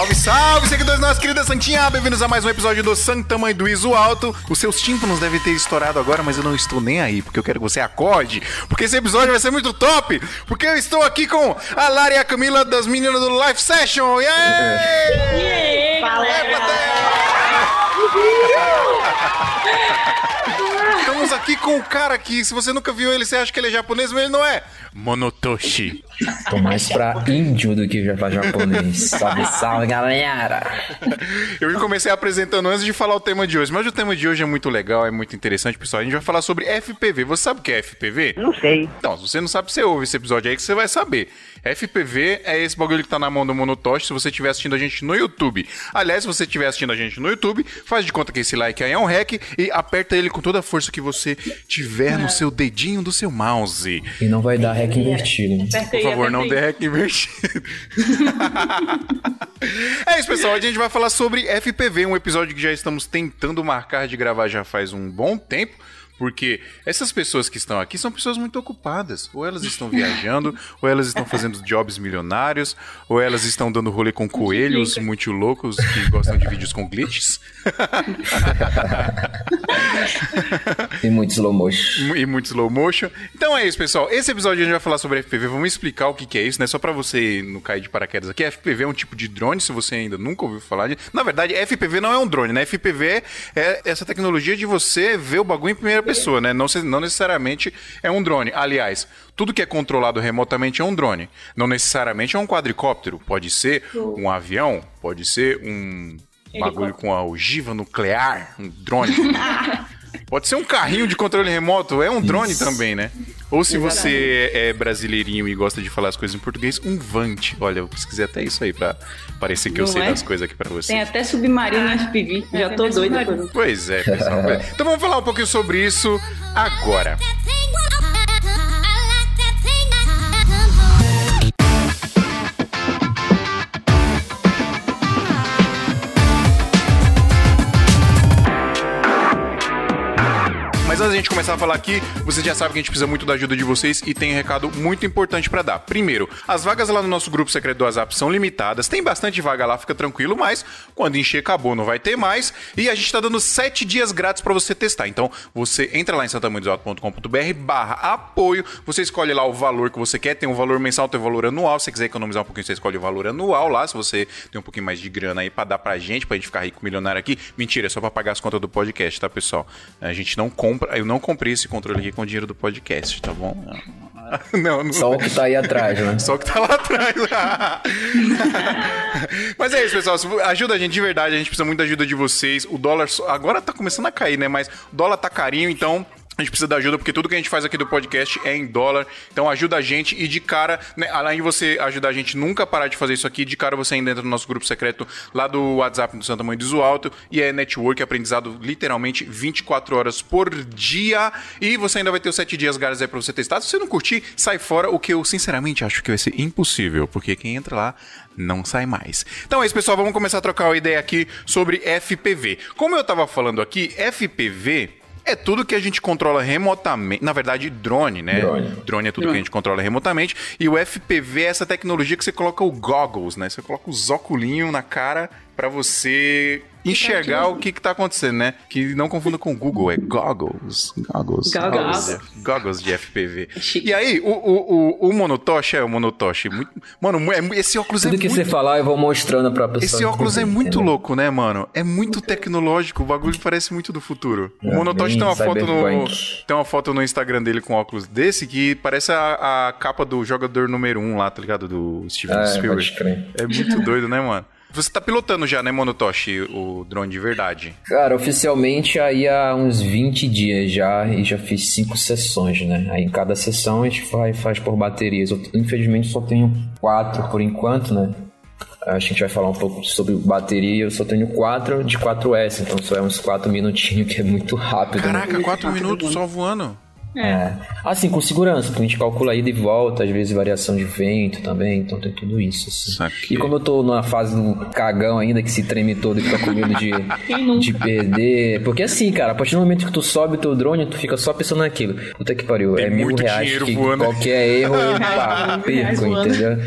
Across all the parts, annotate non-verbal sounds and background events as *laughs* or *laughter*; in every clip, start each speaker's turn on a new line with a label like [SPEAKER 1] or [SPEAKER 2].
[SPEAKER 1] Salve, salve, seguidores da nossa querida Santinha! Bem-vindos a mais um episódio do Santa Mãe do Iso Alto. Os seus tímpanos devem ter estourado agora, mas eu não estou nem aí, porque eu quero que você acorde, porque esse episódio vai ser muito top, porque eu estou aqui com a Lara e a Camila das meninas do Live Session. Yeah!
[SPEAKER 2] Yeah!
[SPEAKER 1] Fala, *laughs* Estamos aqui com o cara que, se você nunca viu ele, você acha que ele é japonês, mas ele não é. Monotoshi.
[SPEAKER 3] Tô mais pra índio do que pra japonês. Salve, salve, galera!
[SPEAKER 1] Eu comecei apresentando antes de falar o tema de hoje, mas o tema de hoje é muito legal, é muito interessante, pessoal. A gente vai falar sobre FPV. Você sabe o que é FPV?
[SPEAKER 2] Não sei.
[SPEAKER 1] Então, se você não sabe, você ouve esse episódio aí que você vai saber. FPV é esse bagulho que tá na mão do Monotoshi se você estiver assistindo a gente no YouTube. Aliás, se você estiver assistindo a gente no YouTube, faz de conta que esse like aí é um hack e aperta ele com toda a força que você tiver no seu dedinho do seu mouse.
[SPEAKER 3] E não vai dar hack invertido. Né?
[SPEAKER 1] Por favor, não dê hack invertido. *laughs* é isso, pessoal. A gente vai falar sobre FPV, um episódio que já estamos tentando marcar de gravar já faz um bom tempo. Porque essas pessoas que estão aqui são pessoas muito ocupadas. Ou elas estão viajando, ou elas estão fazendo jobs milionários, ou elas estão dando rolê com coelhos muito loucos que gostam de vídeos com glitches.
[SPEAKER 3] e muito slow motion.
[SPEAKER 1] E muito slow motion. Então é isso, pessoal. Esse episódio a gente vai falar sobre FPV. Vamos explicar o que, que é isso, né? Só para você não cair de paraquedas aqui. FPV é um tipo de drone, se você ainda nunca ouviu falar de. Na verdade, FPV não é um drone, né? FPV é essa tecnologia de você ver o bagulho em primeira pessoa, né? Não, não necessariamente é um drone. Aliás, tudo que é controlado remotamente é um drone. Não necessariamente é um quadricóptero. Pode ser um avião, pode ser um bagulho com a ogiva nuclear, um drone. *laughs* Pode ser um carrinho de controle remoto, é um drone Isso. também, né? Ou se você é brasileirinho e gosta de falar as coisas em português, um vante. Olha, eu pesquisei até isso aí pra parecer que Não eu sei é? das coisas aqui pra você.
[SPEAKER 2] Tem até submarino no SPV, é, já tô doido.
[SPEAKER 1] Pois é, pessoal. *laughs* então vamos falar um pouquinho sobre isso agora. Mas antes da gente começar a falar aqui, você já sabe que a gente precisa muito da ajuda de vocês e tem um recado muito importante para dar. Primeiro, as vagas lá no nosso grupo secreto do WhatsApp são limitadas, tem bastante vaga lá, fica tranquilo, mas quando encher acabou, não vai ter mais. E a gente tá dando 7 dias grátis para você testar. Então, você entra lá em santamanhosalto.com.br barra apoio, você escolhe lá o valor que você quer, tem um valor mensal, tem um valor anual. Se você quiser economizar um pouquinho, você escolhe o valor anual lá, se você tem um pouquinho mais de grana aí para dar pra gente, pra gente ficar rico milionário aqui. Mentira, é só pra pagar as contas do podcast, tá, pessoal? A gente não compra eu não comprei esse controle aqui com o dinheiro do podcast, tá bom? *laughs*
[SPEAKER 3] Não, não... Só o que tá aí atrás, né? *laughs*
[SPEAKER 1] Só o que tá lá atrás. *laughs* Mas é isso, pessoal. Ajuda a gente de verdade. A gente precisa muito da ajuda de vocês. O dólar agora tá começando a cair, né? Mas o dólar tá carinho, então a gente precisa da ajuda porque tudo que a gente faz aqui do podcast é em dólar. Então ajuda a gente e de cara, né, além de você ajudar a gente nunca parar de fazer isso aqui, de cara você ainda entra no nosso grupo secreto lá do WhatsApp do Santa Mãe do Alto e é network, aprendizado literalmente 24 horas por dia. E você ainda vai ter os 7 dias grátis aí pra você testar. Se você não curtir, sai fora, o que eu sinceramente acho que vai ser impossível, porque quem entra lá não sai mais. Então é isso, pessoal. Vamos começar a trocar uma ideia aqui sobre FPV. Como eu tava falando aqui, FPV é tudo que a gente controla remotamente. Na verdade, drone, né? Drone, drone é tudo drone. que a gente controla remotamente. E o FPV é essa tecnologia que você coloca o goggles, né? Você coloca os óculos na cara para você enxergar o que está acontecendo, né? Que não confunda com Google, é goggles. Goggles. Goggles, goggles de FPV. E aí, o, o, o, o Monotoshi é o Monotoshi. Muito, mano, é, esse óculos
[SPEAKER 3] Tudo
[SPEAKER 1] é
[SPEAKER 3] que
[SPEAKER 1] muito...
[SPEAKER 3] você falar, eu vou mostrando pra pessoa.
[SPEAKER 1] Esse óculos é muito louco, né, mano? É muito tecnológico, o bagulho parece muito do futuro. É, o Monotoshi tem uma foto no tem uma foto no Instagram dele com óculos desse que parece a, a capa do jogador número 1 um lá, tá ligado? Do Steven ah, Spielberg. É muito doido, né, mano? Você tá pilotando já, né, Monotoshi, o drone de verdade?
[SPEAKER 3] Cara, oficialmente aí há uns 20 dias já e já fiz cinco sessões, né? Aí em cada sessão a gente faz, faz por baterias. Eu, infelizmente só tenho quatro por enquanto, né? A gente vai falar um pouco sobre bateria. Eu só tenho quatro de 4S, então só é uns quatro minutinhos, que é muito rápido.
[SPEAKER 1] Né? Caraca, né? quatro minutos só voando?
[SPEAKER 3] É. é. Assim, com segurança, porque a gente calcula ida e volta, às vezes variação de vento também, então tem tudo isso. Assim. E como eu tô numa fase do cagão ainda, que se treme todo e fica com medo de, *laughs* de perder. Porque assim, cara, a partir do momento que tu sobe o teu drone, tu fica só pensando naquilo. Puta que pariu, tem é mil reais que voando. qualquer erro eu *laughs* pá, perco, entendeu?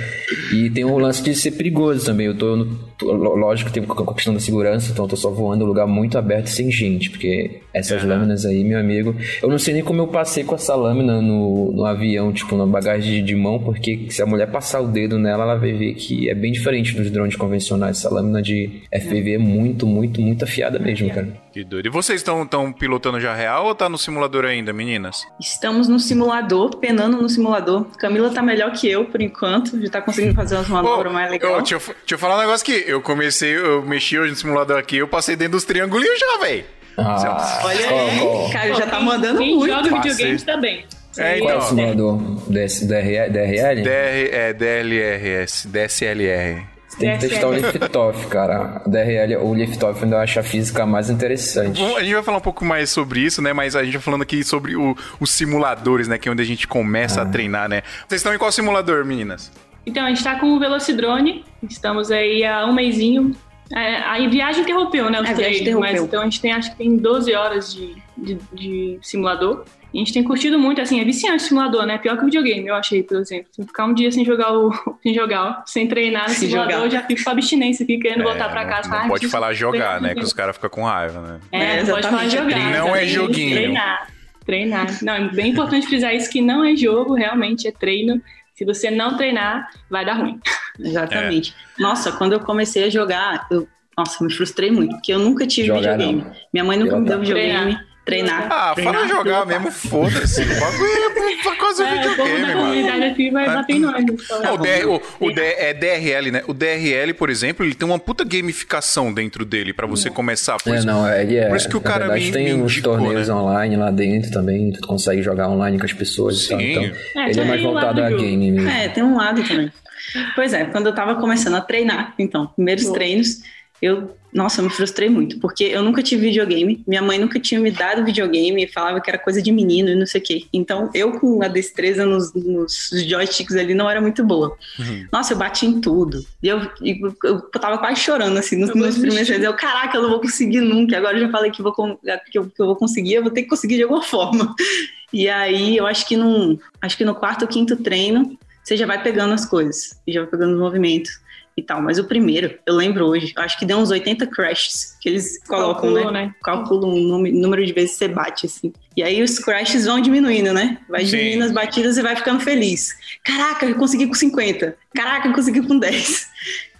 [SPEAKER 3] E tem um lance de ser perigoso também. Eu tô no lógico tem a questão da segurança, então eu tô só voando em um lugar muito aberto sem gente, porque essas lâminas aí, meu amigo, eu não sei nem como eu passei com essa lâmina no, no avião, tipo, na bagagem de, de mão, porque se a mulher passar o dedo nela, ela vai ver que é bem diferente dos drones convencionais. Essa lâmina de FPV é muito, muito, muito afiada mesmo, cara.
[SPEAKER 1] Que doido. E vocês estão pilotando já real ou tá no simulador ainda, meninas?
[SPEAKER 2] Estamos no simulador, penando no simulador. Camila tá melhor que eu, por enquanto. Já tá conseguindo fazer umas manobras oh, mais legais. Oh,
[SPEAKER 1] deixa, eu, deixa eu falar um negócio aqui. Eu comecei, eu mexi hoje no simulador aqui, eu passei dentro dos triangulinhos já, velho.
[SPEAKER 2] Ah, Olha aí, cara, já tá mandando quem muito.
[SPEAKER 4] Quem joga videogame também.
[SPEAKER 3] É, então. Qual é o simulador? DRL?
[SPEAKER 1] DR, é, DLRS, DSLR.
[SPEAKER 3] Tem que testar o Liftoff, cara. A DRL, o Liftoff ainda acha a física mais interessante.
[SPEAKER 1] Bom, a gente vai falar um pouco mais sobre isso, né? Mas a gente vai falando aqui sobre o, os simuladores, né? Que é onde a gente começa ah. a treinar, né? Vocês estão em qual simulador, meninas?
[SPEAKER 4] Então, a gente tá com o Velocidrone. Estamos aí há um mêsinho. É, a viagem interrompeu, né? Os a treinos, mas então a gente tem, acho que tem 12 horas de, de, de simulador. E a gente tem curtido muito, assim, é viciante o simulador, né? Pior que o videogame, eu achei, por exemplo. Se ficar um dia sem jogar o. *laughs* sem jogar, sem treinar no simulador, jogar. eu já fico com abstinência aqui, querendo é, voltar pra casa.
[SPEAKER 1] Não, não pode falar jogar, né? Que os caras ficam com raiva, né?
[SPEAKER 4] É, é não pode falar jogar.
[SPEAKER 1] Não é joguinho.
[SPEAKER 4] Treinar. Treinar. Não, é bem importante frisar isso que não é jogo, realmente é treino. Se você não treinar, vai dar ruim.
[SPEAKER 2] Exatamente. É. Nossa, quando eu comecei a jogar, eu, nossa, me frustrei muito, porque eu nunca tive Jogar videogame. Não. Minha mãe nunca me deu videogame. Treinar. Treinar.
[SPEAKER 1] Ah,
[SPEAKER 2] treinar,
[SPEAKER 1] fala jogar mesmo, foda-se. O bagulho é quase um é, videogame, mano. comunidade
[SPEAKER 4] aqui vai é. bater em nós.
[SPEAKER 1] Então. o, DR, o, o é DRL, né? O DRL, por exemplo, ele tem uma puta gamificação dentro dele pra você começar.
[SPEAKER 3] Por é, isso, não, ele é.
[SPEAKER 1] Por isso que o cara verdade,
[SPEAKER 3] me, tem
[SPEAKER 1] me
[SPEAKER 3] uns torneios né? online lá dentro também, tu consegue jogar online com as pessoas Sim. e tal. Então, é, ele é mais voltado a game mesmo.
[SPEAKER 2] É, tem um lado também. Pois é, quando eu tava começando a treinar, então, primeiros treinos, eu nossa, eu me frustrei muito, porque eu nunca tive videogame, minha mãe nunca tinha me dado videogame e falava que era coisa de menino e não sei o quê. Então, eu com a destreza nos, nos joysticks ali não era muito boa. Uhum. Nossa, eu bati em tudo. E eu, eu, eu tava quase chorando, assim, nos, nos primeiros dias. Eu, caraca, eu não vou conseguir nunca. Agora eu já falei que, vou, que, eu, que eu vou conseguir, eu vou ter que conseguir de alguma *laughs* forma. E aí, eu acho que, num, acho que no quarto ou quinto treino, você já vai pegando as coisas, já vai pegando os movimentos e tal. Mas o primeiro, eu lembro hoje, acho que deu uns 80 crashes que eles colocam, Calculo, né? né? Calculam o número de vezes que você bate, assim. E aí os crashes vão diminuindo, né? Vai Sim. diminuindo as batidas e vai ficando feliz. Caraca, eu consegui com 50. Caraca, eu consegui com 10.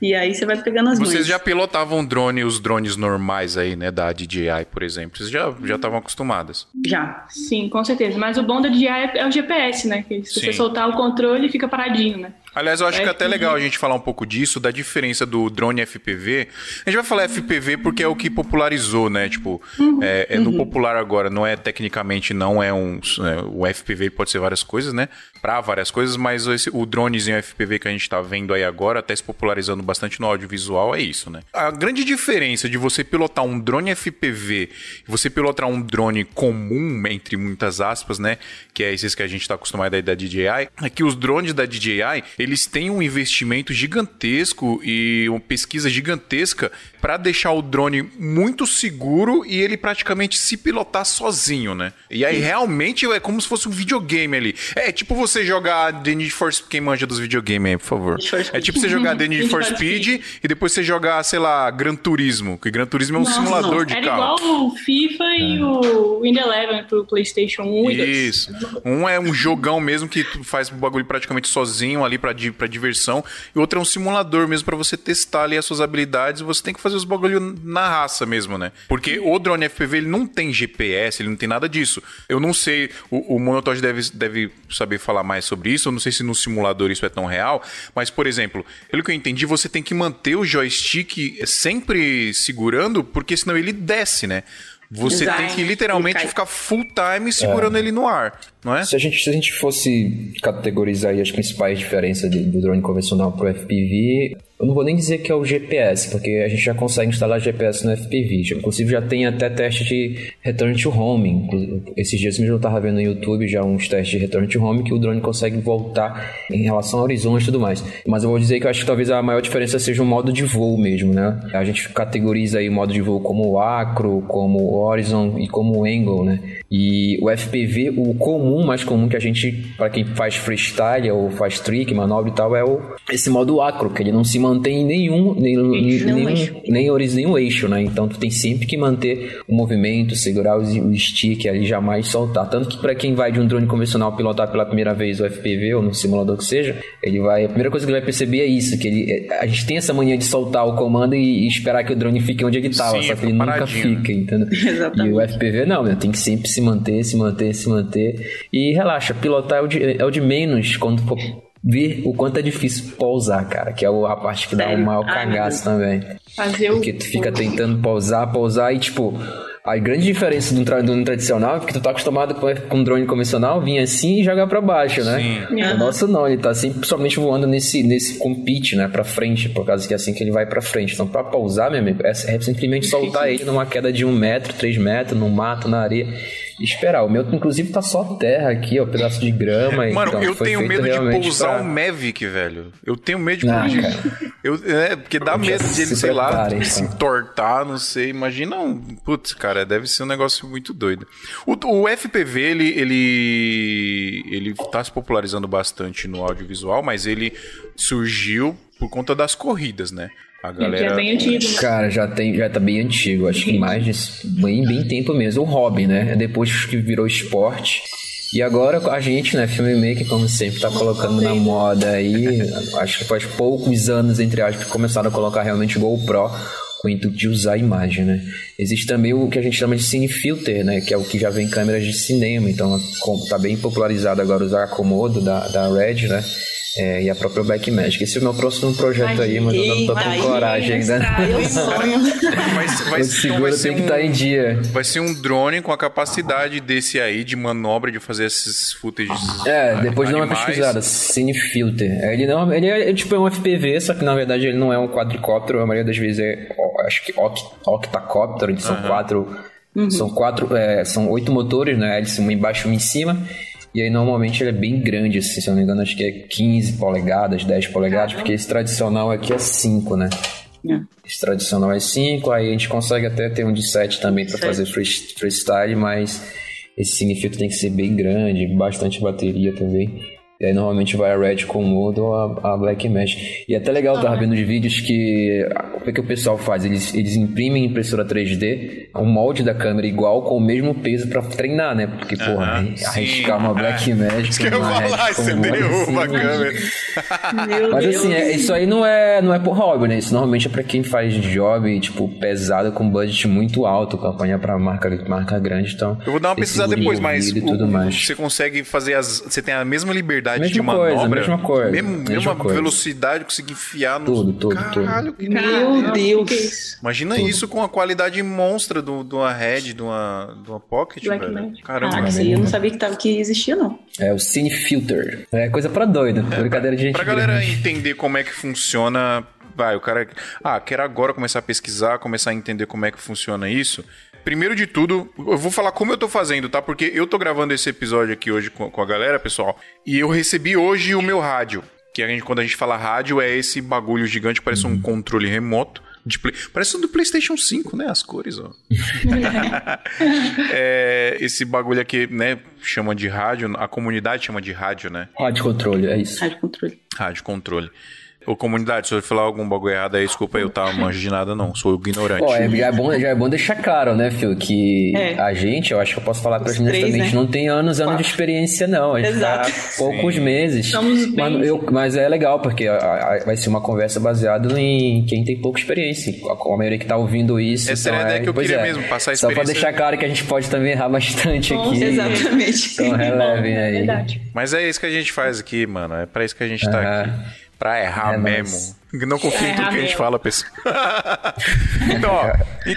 [SPEAKER 2] E aí você vai pegando as
[SPEAKER 1] Vocês já pilotavam drone, os drones normais aí, né? Da DJI, por exemplo. Vocês já estavam acostumadas?
[SPEAKER 4] Já. Sim, com certeza. Mas o bom da DJI é, é o GPS, né? Que se Sim. você soltar o controle, fica paradinho, né?
[SPEAKER 1] Aliás, eu acho é que é até legal a gente falar um pouco disso, da diferença do drone FPV. A gente vai falar FPV porque é o que popularizou, né? Tipo, uhum. é, é, no uhum. popular agora, não é tecnicamente, não é um. É, o FPV pode ser várias coisas, né? Pra várias coisas, mas esse, o dronezinho FPV que a gente tá vendo aí agora, até se popularizando bastante no audiovisual, é isso, né? A grande diferença de você pilotar um drone FPV e você pilotar um drone comum, entre muitas aspas, né? Que é esses que a gente tá acostumado aí da DJI, é que os drones da DJI eles têm um investimento gigantesco e uma pesquisa gigantesca para deixar o drone muito seguro e ele praticamente se pilotar sozinho, né? E aí realmente é como se fosse um videogame ali. É tipo você jogar The Need for Speed, quem manja dos videogames aí, por favor. É tipo você jogar The Need for Speed e depois você jogar, sei lá, Gran Turismo, que Gran Turismo é um Nossa, simulador não. de
[SPEAKER 4] Era
[SPEAKER 1] carro.
[SPEAKER 4] igual o FIFA é. e o Windows Eleven pro PlayStation 1
[SPEAKER 1] e Isso. Um é um jogão mesmo que tu faz o bagulho praticamente sozinho ali para para diversão, e outro é um simulador mesmo para você testar ali as suas habilidades, você tem que fazer os bagulho na raça mesmo, né? Porque o drone FPV ele não tem GPS, ele não tem nada disso. Eu não sei, o, o Monotod deve, deve saber falar mais sobre isso, eu não sei se no simulador isso é tão real, mas por exemplo, pelo que eu entendi, você tem que manter o joystick sempre segurando, porque senão ele desce, né? Você Exato. tem que literalmente ficar full time segurando é. ele no ar, não é?
[SPEAKER 3] Se a gente, se a gente fosse categorizar as principais diferenças do drone convencional para o FPV, eu não vou nem dizer que é o GPS, porque a gente já consegue instalar GPS no FPV. Inclusive já tem até teste de return to home. Esses dias mesmo eu estava vendo no YouTube já uns testes de return to home que o drone consegue voltar em relação ao horizonte e tudo mais. Mas eu vou dizer que eu acho que talvez a maior diferença seja o modo de voo mesmo, né? A gente categoriza aí o modo de voo como acro, como horizon e como angle, né? E o FPV, o comum, mais comum que a gente, para quem faz freestyle ou faz trick, manobra e tal, é o, esse modo acro, que ele não se mantém não tem nenhum, nenhum, eixo. nenhum, eixo. Nem, nenhum eixo, né? Então tu tem sempre que manter o movimento, segurar o stick ali, jamais soltar. Tanto que para quem vai de um drone convencional pilotar pela primeira vez o FPV ou no simulador que seja, ele vai. A primeira coisa que ele vai perceber é isso, que ele, a gente tem essa mania de soltar o comando e, e esperar que o drone fique onde ele estava, só que ele nunca fica, entendeu? Exatamente. *laughs* E o FPV não, né? tem que sempre se manter, se manter, se manter. E relaxa, pilotar é o de, é o de menos quando for ver o quanto é difícil pousar, cara, que é a parte que dá o maior cagaço também. Fazer o... Porque tu fica tentando pousar, pousar e tipo, a grande diferença do drone tradicional é que tu tá acostumado com, um drone convencional, vinha assim e jogar para baixo, né? Sim. O nosso não, ele tá sempre somente voando nesse, nesse compite, né? Pra frente, por causa que é assim que ele vai para frente. Então, pra pousar, meu amigo, é, é simplesmente soltar ele numa queda de um metro, três metros, no mato, na areia esperar. O meu, inclusive, tá só terra aqui, ó, pedaço de grama. *laughs*
[SPEAKER 1] Mano,
[SPEAKER 3] então,
[SPEAKER 1] eu tenho medo de pousar pra... um Mavic, velho. Eu tenho medo de ah, *laughs* eu, é, porque dá medo de ele, sei lá, então. se entortar, não sei. Imagina um. Putz, cara, deve ser um negócio muito doido. O, o FPV, ele, ele. Ele tá se popularizando bastante no audiovisual, mas ele surgiu por conta das corridas, né?
[SPEAKER 4] A galera. Já é bem antigo.
[SPEAKER 3] Né? Cara, já, tem, já tá bem antigo. Acho que mais de bem, bem tempo mesmo. O hobby, né? Depois que virou esporte. E agora a gente, né, filmmaker, como sempre, tá colocando na moda aí. Acho que faz poucos anos, entre aspas, que começaram a colocar realmente GoPro com o intuito de usar a imagem, né? Existe também o que a gente chama de cine filter, né? Que é o que já vem em câmeras de cinema. Então, tá bem popularizado agora usar a Komodo da, da Red, né? É, e a própria Black Magic. Esse é o meu próximo projeto aí, mas eu não tô com coragem ainda.
[SPEAKER 2] Eu sonho. *laughs*
[SPEAKER 3] Vai, vai, o seguro então tem um, que estar tá em dia.
[SPEAKER 1] Vai ser um drone com a capacidade desse aí de manobra de fazer esses footages.
[SPEAKER 3] É, depois de uma pesquisada, Cine Filter. É, ele não, ele é, é tipo um FPV, só que na verdade ele não é um quadricóptero, a maioria das vezes é, acho que octacóptero, eles são quatro, uhum. são quatro, é, são oito motores, né? Eles uma embaixo e uma em cima. E aí normalmente ele é bem grande, assim, se eu não me engano, acho que é 15 polegadas, 10 polegadas, porque esse tradicional aqui é 5, né? É. Esse tradicional é 5, aí a gente consegue até ter um de 7 também para fazer freestyle, mas esse significa que tem que ser bem grande, bastante bateria também. E aí normalmente vai a Red com o Mood ou a, a Black Mesh. E é até legal, estar vendo os vídeos que. O que, é que o pessoal faz? Eles, eles imprimem em impressora 3D o molde da câmera igual com o mesmo peso pra treinar, né? Porque, uh -huh, porra, arriscar uma Black é. Mesh. Isso que eu falar, você derruba a câmera. Mas assim, é, isso aí não é, não é por hobby, né? Isso normalmente é pra quem faz job, tipo, pesado com budget muito alto, campanha pra marca, marca grande. Então,
[SPEAKER 1] eu vou dar uma pesquisada depois, mas, o, mais. você consegue fazer as. Você tem a mesma liberdade velocidade mesma de manobra. Coisa,
[SPEAKER 3] mesma coisa.
[SPEAKER 1] Mesmo, mesma coisa. velocidade, conseguir enfiar no.
[SPEAKER 3] Tudo, tudo,
[SPEAKER 1] Caralho,
[SPEAKER 3] tudo.
[SPEAKER 2] Meu Deus.
[SPEAKER 1] Imagina tudo. isso com a qualidade monstra de uma Red, de uma, de uma Pocket, Black velho.
[SPEAKER 2] Caramba. Ah, eu não sabia que, tava, que existia, não.
[SPEAKER 3] É o Cine Filter. É coisa pra doido. É, brincadeira de gente.
[SPEAKER 1] Pra galera grande. entender como é que funciona vai, o cara. Ah, quero agora começar a pesquisar, começar a entender como é que funciona isso primeiro de tudo, eu vou falar como eu tô fazendo, tá? Porque eu tô gravando esse episódio aqui hoje com, com a galera, pessoal, e eu recebi hoje o meu rádio. Que a gente, quando a gente fala rádio, é esse bagulho gigante parece um controle remoto. De play... Parece um do PlayStation 5, né? As cores, ó. *laughs* é, esse bagulho aqui, né? Chama de rádio, a comunidade chama de rádio, né?
[SPEAKER 3] Rádio controle, é isso.
[SPEAKER 2] Rádio controle.
[SPEAKER 1] Rádio controle. Ô, comunidade, se eu falar algum bagulho errado aí, desculpa aí, eu tava manjo de nada, não. Sou ignorante. Pô,
[SPEAKER 3] é, já, é bom, já é bom deixar claro, né, Fio, que é. a gente, eu acho que eu posso falar pra gente honestamente, né? não tem anos, anos de experiência, não. A gente tá Exato. tá poucos Sim. meses. Estamos bem. Mas, eu, mas é legal, porque a, a, vai ser uma conversa baseada em quem tem pouca experiência. A, a maioria que tá ouvindo isso.
[SPEAKER 1] Essa então, era a ideia é, que eu queria é. mesmo, passar a
[SPEAKER 3] experiência. Só pra deixar claro que a gente pode também errar bastante Bom, aqui.
[SPEAKER 2] Exatamente. *laughs*
[SPEAKER 3] Então relevem aí. Verdade.
[SPEAKER 1] Mas é isso que a gente faz aqui, mano. É pra isso que a gente tá aqui. Pra errar é, mesmo. Não confio em tudo que a gente fala, pessoal. *laughs* então, ó,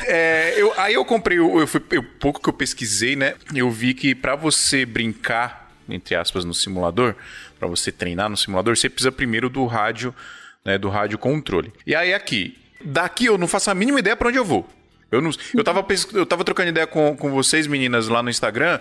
[SPEAKER 1] é, eu, aí eu comprei, eu, fui, eu, pouco que eu pesquisei, né? Eu vi que para você brincar, entre aspas, no simulador, para você treinar no simulador, você precisa primeiro do rádio, né? Do rádio controle. E aí aqui, daqui eu não faço a mínima ideia para onde eu vou. Eu, não, eu, tava, eu tava trocando ideia com, com vocês, meninas, lá no Instagram.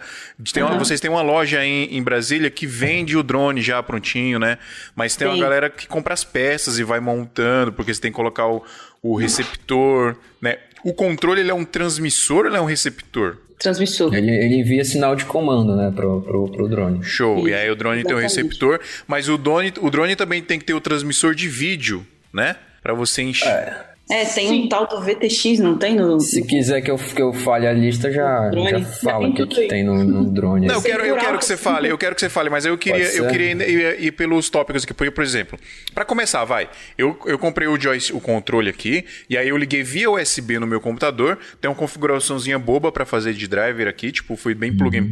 [SPEAKER 1] Tem uma, uhum. Vocês têm uma loja em, em Brasília que vende o drone já prontinho, né? Mas tem Sim. uma galera que compra as peças e vai montando, porque você tem que colocar o, o receptor, né? O controle ele é um transmissor ou ele é um receptor?
[SPEAKER 2] Transmissor.
[SPEAKER 3] Ele, ele envia sinal de comando, né, pro, pro, pro drone.
[SPEAKER 1] Show. Isso, e aí o drone exatamente. tem o receptor, mas o drone, o drone também tem que ter o transmissor de vídeo, né? para você encher.
[SPEAKER 2] É. É, tem Sim. um tal do VTX, não tem no.
[SPEAKER 3] Se quiser que eu, que eu fale a lista, já, já fala o que, que tem no, no drone.
[SPEAKER 1] Não, eu quero, eu quero que você fale, eu quero que você fale, mas eu queria, eu queria ir, ir, pelos tópicos aqui. Por exemplo, para começar, vai. Eu, eu comprei o, joystick, o controle aqui, e aí eu liguei via USB no meu computador. Tem uma configuraçãozinha boba para fazer de driver aqui, tipo, foi bem plug and uhum.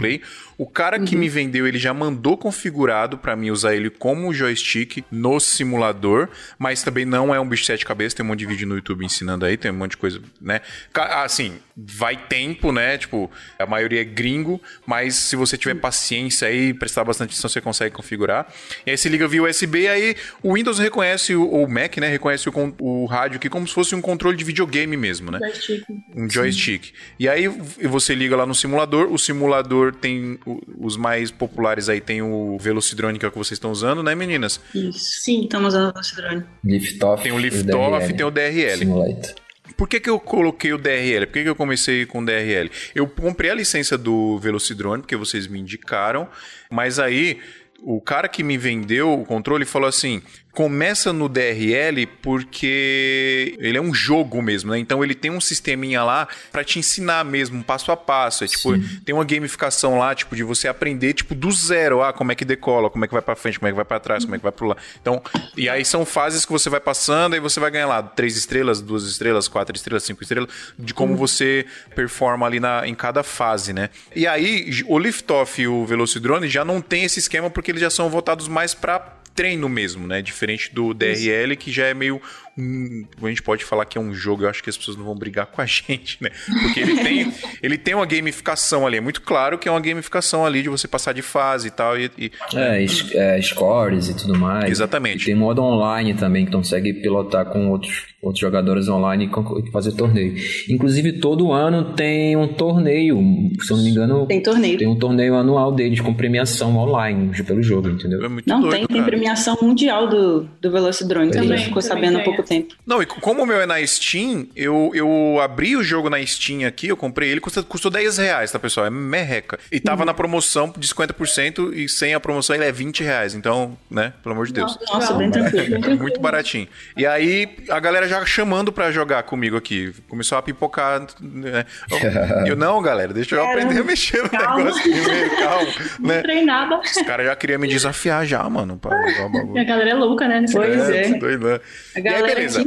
[SPEAKER 1] O cara que uhum. me vendeu, ele já mandou configurado para mim usar ele como joystick no simulador, mas também não é um bicho de sete cabeças, tem um monte de vídeo no YouTube ensinando aí, tem um monte de coisa, né? Assim, vai tempo, né? Tipo, a maioria é gringo, mas se você tiver paciência aí, prestar bastante atenção, você consegue configurar. E aí você liga via USB, aí o Windows reconhece, o Mac, né? Reconhece o, o rádio aqui como se fosse um controle de videogame mesmo, né? Joystick. Um joystick. Sim. E aí você liga lá no simulador, o simulador tem os mais populares aí, tem o Velocidrone, que é o que vocês estão usando, né, meninas?
[SPEAKER 2] Isso. Sim, estamos usando o Velocidrone.
[SPEAKER 3] Liftoff.
[SPEAKER 1] Tem o Liftoff e tem o DRL. Simulator. Por que, que eu coloquei o DRL? Por que, que eu comecei com o DRL? Eu comprei a licença do Velocidrone, porque vocês me indicaram, mas aí o cara que me vendeu o controle falou assim: começa no DRL porque ele é um jogo mesmo, né? Então ele tem um sisteminha lá para te ensinar mesmo, passo a passo. É, tipo, tem uma gamificação lá, tipo, de você aprender, tipo, do zero. Ah, como é que decola, como é que vai para frente, como é que vai para trás, como é que vai pro lá. Então, e aí são fases que você vai passando e você vai ganhar lá três estrelas, duas estrelas, quatro estrelas, cinco estrelas, de como você performa ali na, em cada fase, né? E aí, o Liftoff e o Velocidrone já não tem esse esquema porque eles já são voltados mais para treino mesmo, né? Diferente do DRL, que já é meio a gente pode falar que é um jogo, eu acho que as pessoas não vão brigar com a *laughs* gente, né? Porque ele tem, ele tem uma gamificação ali. É muito claro que é uma gamificação ali de você passar de fase e tal. E, e
[SPEAKER 3] é, é, scores e tudo mais.
[SPEAKER 1] Exatamente.
[SPEAKER 3] E tem modo online também, que consegue pilotar com outros, outros jogadores online e fazer torneio. Inclusive, todo ano tem um torneio, se eu não me engano.
[SPEAKER 2] Tem torneio.
[SPEAKER 3] Tem um torneio anual deles com premiação online pelo jogo, entendeu?
[SPEAKER 2] É não, doido, tem, cara. tem premiação mundial do, do Velocidrone, a gente ficou sabendo há pouco pouco tempo.
[SPEAKER 1] Não, e como o meu é na Steam, eu, eu abri o jogo na Steam aqui, eu comprei ele, custou, custou 10 reais, tá, pessoal? É merreca. E tava uhum. na promoção de 50% e sem a promoção ele é 20 reais. Então, né, pelo amor de Deus.
[SPEAKER 2] Nossa, bem tranquilo. *laughs*
[SPEAKER 1] Muito baratinho. E aí, a galera já chamando pra jogar comigo aqui. Começou a pipocar. Né? *laughs* Eu, não, galera, deixa eu aprender a mexer no calma. negócio aqui, calma. Né?
[SPEAKER 2] Não treinava.
[SPEAKER 1] Os caras já queriam me desafiar já, mano. Pra
[SPEAKER 2] jogar o bagulho. *laughs* A galera é louca, né?
[SPEAKER 1] Pois é. é. Doido, né? A galera beleza.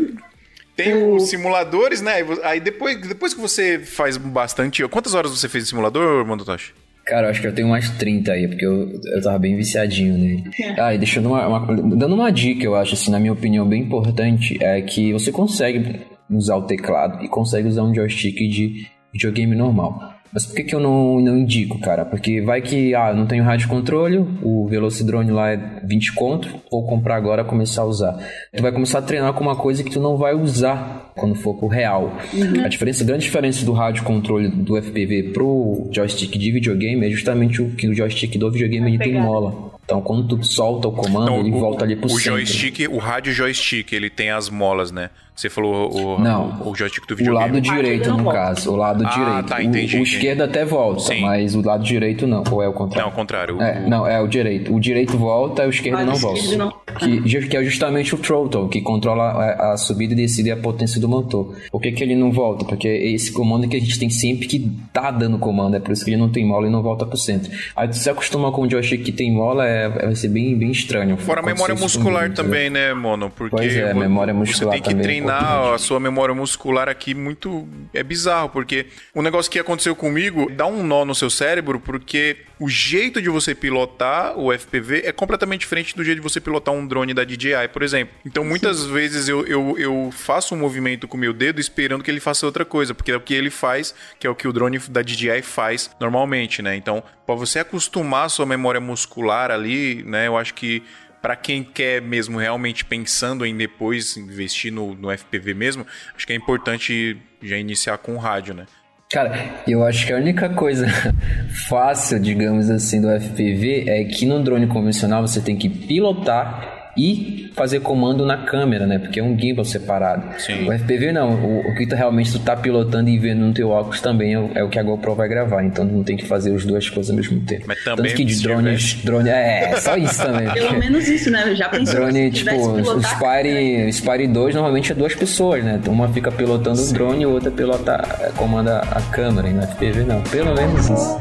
[SPEAKER 1] Tem os simuladores, né? Aí depois, depois que você faz bastante. Quantas horas você fez de simulador, Mandotoshi?
[SPEAKER 3] Cara, eu acho que eu tenho umas 30 aí, porque eu, eu tava bem viciadinho nele. É. Ah, e deixando uma, uma, Dando uma dica, eu acho, assim, na minha opinião, bem importante, é que você consegue usar o teclado e consegue usar um joystick de videogame normal. Mas por que, que eu não, não indico, cara? Porque vai que, ah, eu não tenho rádio controle, o Velocidrone lá é 20 conto, vou comprar agora começar a usar. Tu vai começar a treinar com uma coisa que tu não vai usar quando for pro real. Uhum. A diferença, a grande diferença do rádio controle do FPV pro joystick de videogame é justamente o que o joystick do videogame ele tem mola. Então, quando tu solta o comando, então, ele o, volta ali pro o
[SPEAKER 1] centro. O joystick, o rádio joystick, ele tem as molas, né? Você falou o,
[SPEAKER 3] não,
[SPEAKER 1] o, o joystick do videogame.
[SPEAKER 3] O lado direito, no volta. caso. O lado ah, direito.
[SPEAKER 1] Tá, entendi,
[SPEAKER 3] o, o esquerdo até volta, Sim. mas o lado direito não. Ou é o contrário?
[SPEAKER 1] Não, o contrário.
[SPEAKER 3] É, não, é o direito. O direito volta, o esquerdo ah, não volta. Não. Que, que é justamente o throttle, que controla a, a, subida e descida e a potência do motor. Por que, que ele não volta? Porque esse comando que a gente tem sempre que tá dando comando. É por isso que ele não tem mola e não volta pro centro. Aí tu se acostuma com o joystick que tem mola, é, vai ser bem, bem estranho.
[SPEAKER 1] Fora a memória muscular comigo, também, né, Mono? Porque
[SPEAKER 3] pois é, a memória muscular
[SPEAKER 1] Você tem que treinar a sua memória muscular aqui muito. É bizarro, porque o negócio que aconteceu comigo dá um nó no seu cérebro, porque o jeito de você pilotar o FPV é completamente diferente do jeito de você pilotar um drone da DJI, por exemplo. Então, muitas Sim. vezes eu, eu, eu faço um movimento com o meu dedo esperando que ele faça outra coisa, porque é o que ele faz, que é o que o drone da DJI faz normalmente, né? Então, para você acostumar a sua memória muscular ali, né, eu acho que para quem quer mesmo realmente pensando em depois investir no, no FPV mesmo, acho que é importante já iniciar com o rádio, né?
[SPEAKER 3] Cara, eu acho que a única coisa *laughs* fácil, digamos assim, do FPV é que no drone convencional você tem que pilotar e fazer comando na câmera, né? Porque é um gimbal separado. Sim. O FPV não, o, o que tu realmente tu tá pilotando e vendo no teu óculos também é o, é o, que a GoPro vai gravar, então não tem que fazer as duas coisas ao mesmo tempo.
[SPEAKER 1] Mas também
[SPEAKER 3] Tanto que de drones, drone, é, só isso também. *laughs*
[SPEAKER 2] Pelo menos isso, né? Já pensou
[SPEAKER 3] Drone, tipo, o Spire, Spire 2 normalmente é duas pessoas, né? Uma fica pilotando Sim. o drone e outra pilota, comanda a câmera, e no FPV não. Pelo menos isso.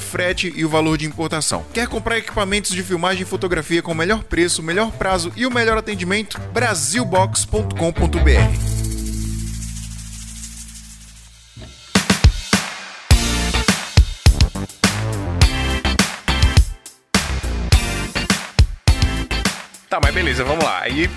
[SPEAKER 1] frete e o valor de importação. Quer comprar equipamentos de filmagem e fotografia com o melhor preço, melhor prazo e o melhor atendimento? brasilbox.com.br Tá, mas beleza, vamos lá. Aí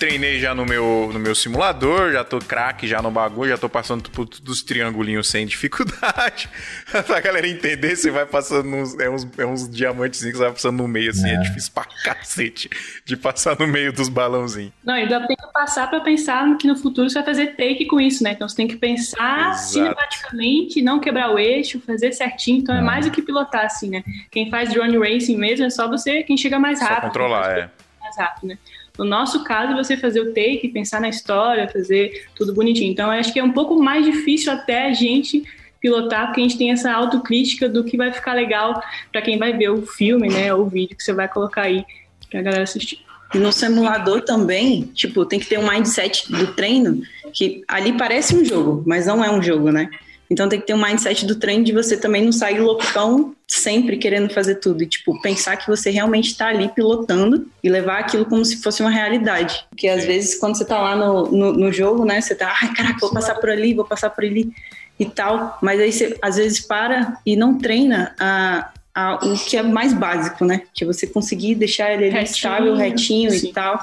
[SPEAKER 1] treinei já no meu, no meu simulador, já tô craque já no bagulho, já tô passando por todos os triangulinhos sem dificuldade. *laughs* pra galera entender, você vai passando uns, é uns, é uns diamantes que você vai passando no meio, assim, é. é difícil pra cacete de passar no meio dos balãozinhos.
[SPEAKER 4] Não, ainda tem que passar pra pensar que no futuro você vai fazer take com isso, né? Então você tem que pensar Exato. cinematicamente, não quebrar o eixo, fazer certinho. Então é mais do que pilotar, assim, né? Quem faz drone racing mesmo é só você, quem chega mais rápido. Só
[SPEAKER 1] controlar, é.
[SPEAKER 4] Mais rápido, né? No nosso caso, você fazer o take, pensar na história, fazer tudo bonitinho. Então, acho que é um pouco mais difícil até a gente pilotar, porque a gente tem essa autocrítica do que vai ficar legal para quem vai ver o filme, né, ou o vídeo que você vai colocar aí pra galera assistir.
[SPEAKER 2] No simulador também, tipo, tem que ter um mindset do treino que ali parece um jogo, mas não é um jogo, né? Então tem que ter um mindset do treino de você também não sair loucão sempre querendo fazer tudo. E, tipo, pensar que você realmente está ali pilotando e levar aquilo como se fosse uma realidade. Porque às vezes, quando você está lá no, no, no, jogo, né, você tá, ai, caraca, vou passar por ali, vou passar por ali e tal. Mas aí você às vezes para e não treina a, a, o que é mais básico, né? Que é você conseguir deixar ele retinho, estável, retinho sim. e tal.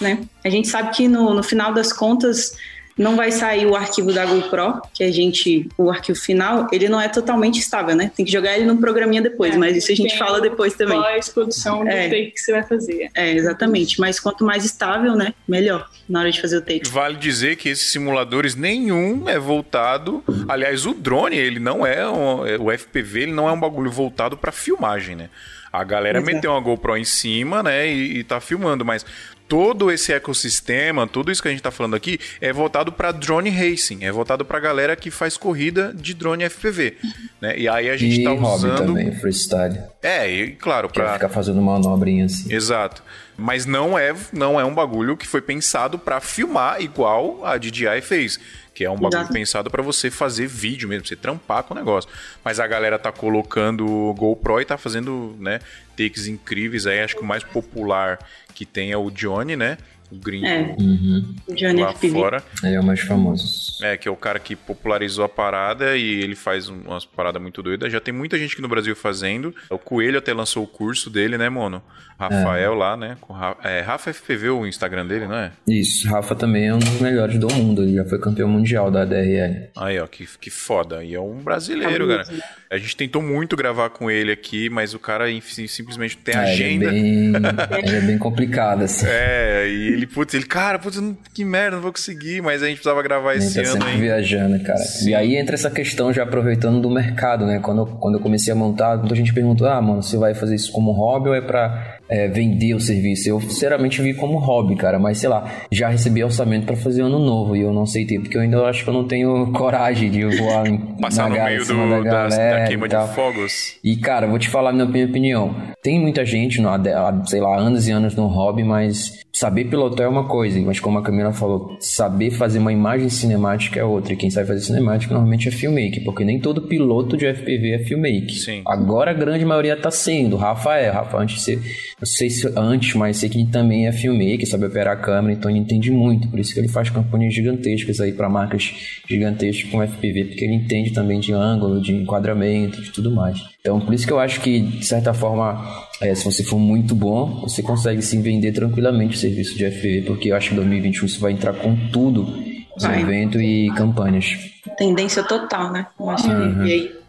[SPEAKER 2] Né? A gente sabe que no, no final das contas não vai sair o arquivo da GoPro, que a gente, o arquivo final, ele não é totalmente estável, né? Tem que jogar ele num programinha depois, é, mas isso a gente fala depois também.
[SPEAKER 4] Qual a exposição do é, take que você vai fazer.
[SPEAKER 2] É, exatamente. Mas quanto mais estável, né, melhor na hora de fazer o take.
[SPEAKER 1] Vale dizer que esses simuladores nenhum é voltado, aliás, o drone, ele não é um, o FPV, ele não é um bagulho voltado para filmagem, né? A galera Exato. meteu uma GoPro em cima, né, e, e tá filmando, mas todo esse ecossistema, tudo isso que a gente está falando aqui, é voltado para drone racing, é voltado para a galera que faz corrida de drone FPV, né? E aí a gente está usando
[SPEAKER 3] também, freestyle.
[SPEAKER 1] É, e claro, para
[SPEAKER 3] ficar fazendo manobrinha assim.
[SPEAKER 1] Exato. Mas não é, não é um bagulho que foi pensado para filmar igual a DJI fez que é um bagulho Exato. pensado para você fazer vídeo mesmo, você trampar com o negócio. Mas a galera tá colocando GoPro e tá fazendo, né, takes incríveis aí, acho que o mais popular que tem é o Johnny, né? O gringo
[SPEAKER 2] é. uhum. Johnny
[SPEAKER 1] lá FPV. fora.
[SPEAKER 3] Ele é o mais famoso.
[SPEAKER 1] É, que é o cara que popularizou a parada e ele faz umas paradas muito doidas. Já tem muita gente aqui no Brasil fazendo. O Coelho até lançou o curso dele, né, Mono? Rafael é. lá, né? É, Rafa FPV o Instagram dele, não é?
[SPEAKER 3] Isso, Rafa também é um dos melhores do mundo. Ele já foi campeão mundial da DRL.
[SPEAKER 1] Aí, ó, que, que foda. E é um brasileiro, cara. A gente tentou muito gravar com ele aqui, mas o cara simplesmente tem é, agenda.
[SPEAKER 3] Ele é, bem, *laughs* ele é bem complicado, assim.
[SPEAKER 1] É, e ele, putz, ele, cara, putz, que merda, não vou conseguir, mas a gente precisava gravar esse tá ano,
[SPEAKER 3] hein? viajando, cara. Sim. E aí entra essa questão já aproveitando do mercado, né? Quando, quando eu comecei a montar, muita gente perguntou, ah, mano, você vai fazer isso como hobby ou é pra é, vender o serviço. Eu, sinceramente, vi como hobby, cara. Mas, sei lá, já recebi orçamento para fazer ano novo e eu não aceitei, porque eu ainda acho que eu não tenho *laughs* coragem de voar
[SPEAKER 1] Passar no meio do, da, galera da queima de fogos.
[SPEAKER 3] E, cara, vou te falar minha opinião. Tem muita gente, há, sei lá, anos e anos no hobby, mas saber pilotar é uma coisa, mas como a Camila falou, saber fazer uma imagem cinemática é outra. E quem sabe fazer cinemática normalmente é filmmaker, porque nem todo piloto de FPV é filmmaker.
[SPEAKER 1] Sim.
[SPEAKER 3] Agora a grande maioria tá sendo. Rafael, Rafa, antes de ser não sei se antes, mas sei que ele também é filmmaker, sabe operar a câmera, então ele entende muito. Por isso que ele faz campanhas gigantescas aí para marcas gigantescas com FPV, porque ele entende também de ângulo, de enquadramento, de tudo mais. Então, por isso que eu acho que, de certa forma, é, se você for muito bom, você consegue se vender tranquilamente o serviço de FPV, porque eu acho que em 2021 isso vai entrar com tudo no evento e campanhas.
[SPEAKER 2] Tendência total, né? Eu acho uhum. que, e aí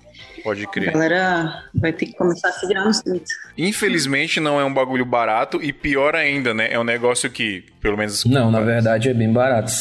[SPEAKER 1] Pode crer.
[SPEAKER 2] A galera vai ter que começar a se virar nos cintos.
[SPEAKER 1] Infelizmente não é um bagulho barato e pior ainda, né? É um negócio que, pelo menos.
[SPEAKER 3] Não, na verdade é bem barato.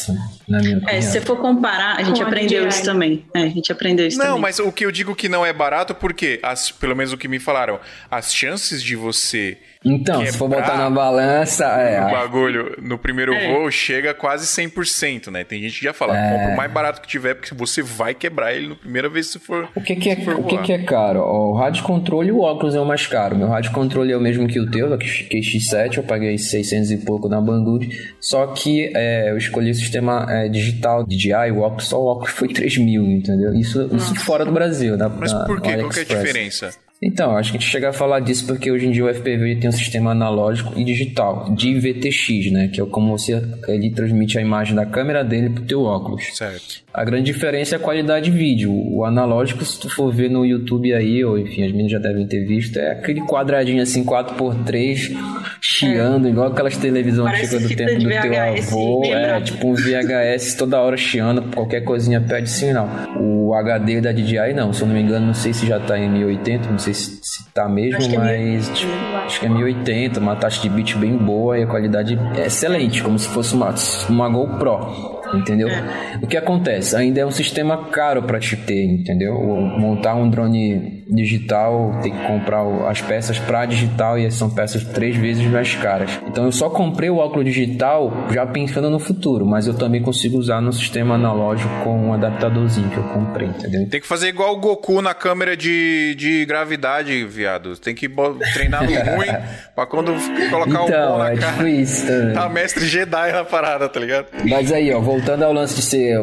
[SPEAKER 3] Na minha
[SPEAKER 2] é, se você for comparar, a gente Com aprendeu a isso também. É, a gente aprendeu isso
[SPEAKER 1] não,
[SPEAKER 2] também. Não,
[SPEAKER 1] mas o que eu digo que não é barato, porque, as, pelo menos o que me falaram, as chances de você
[SPEAKER 3] então, se for botar na balança. É,
[SPEAKER 1] o bagulho no primeiro é. voo chega quase 100%, né? Tem gente que já fala, é. compra o mais barato que tiver, porque você vai quebrar ele na primeira vez se for.
[SPEAKER 3] O que, que é, o que, que, é caro? O rádio controle e o óculos é o mais caro. Meu rádio controle é o mesmo que o teu, que X7, eu paguei 600 e pouco na Banggood. Só que é, eu escolhi o sistema é, digital DJI, o óculos, só o óculos foi 3 mil, entendeu? Isso, isso fora do Brasil. Na,
[SPEAKER 1] Mas por quê? Qual é a diferença?
[SPEAKER 3] Então, acho que a gente chega a falar disso porque hoje em dia o FPV tem um sistema analógico e digital, de VTX, né? Que é como você ele transmite a imagem da câmera dele pro teu óculos.
[SPEAKER 1] Certo.
[SPEAKER 3] A grande diferença é a qualidade de vídeo. O analógico, se tu for ver no YouTube aí, ou enfim, as meninas já devem ter visto, é aquele quadradinho assim, 4x3, chiando, é. igual aquelas televisões antigas do tempo do VHS, teu avô. É, tipo um VHS toda hora chiando, qualquer coisinha perde sinal. O HD da DJI não, se eu não me engano, não sei se já tá em 1080, não sei se, se tá mesmo, acho mas é tipo, acho que é 1080, uma taxa de bit bem boa e a qualidade é excelente, como se fosse uma, uma GoPro entendeu? É. O que acontece? Ainda é um sistema caro para te ter, entendeu? Montar um drone digital, tem que comprar as peças para digital e são peças três vezes mais caras. Então eu só comprei o óculos digital já pensando no futuro, mas eu também consigo usar no sistema analógico com um adaptadorzinho que eu comprei, entendeu?
[SPEAKER 1] Tem que fazer igual o Goku na câmera de, de gravidade, viado. Tem que treinar *laughs* no ruim pra quando colocar então, o bom na é cara. Tipo isso também. Tá mestre Jedi na parada, tá ligado?
[SPEAKER 3] Mas aí, ó, voltando ao lance de ser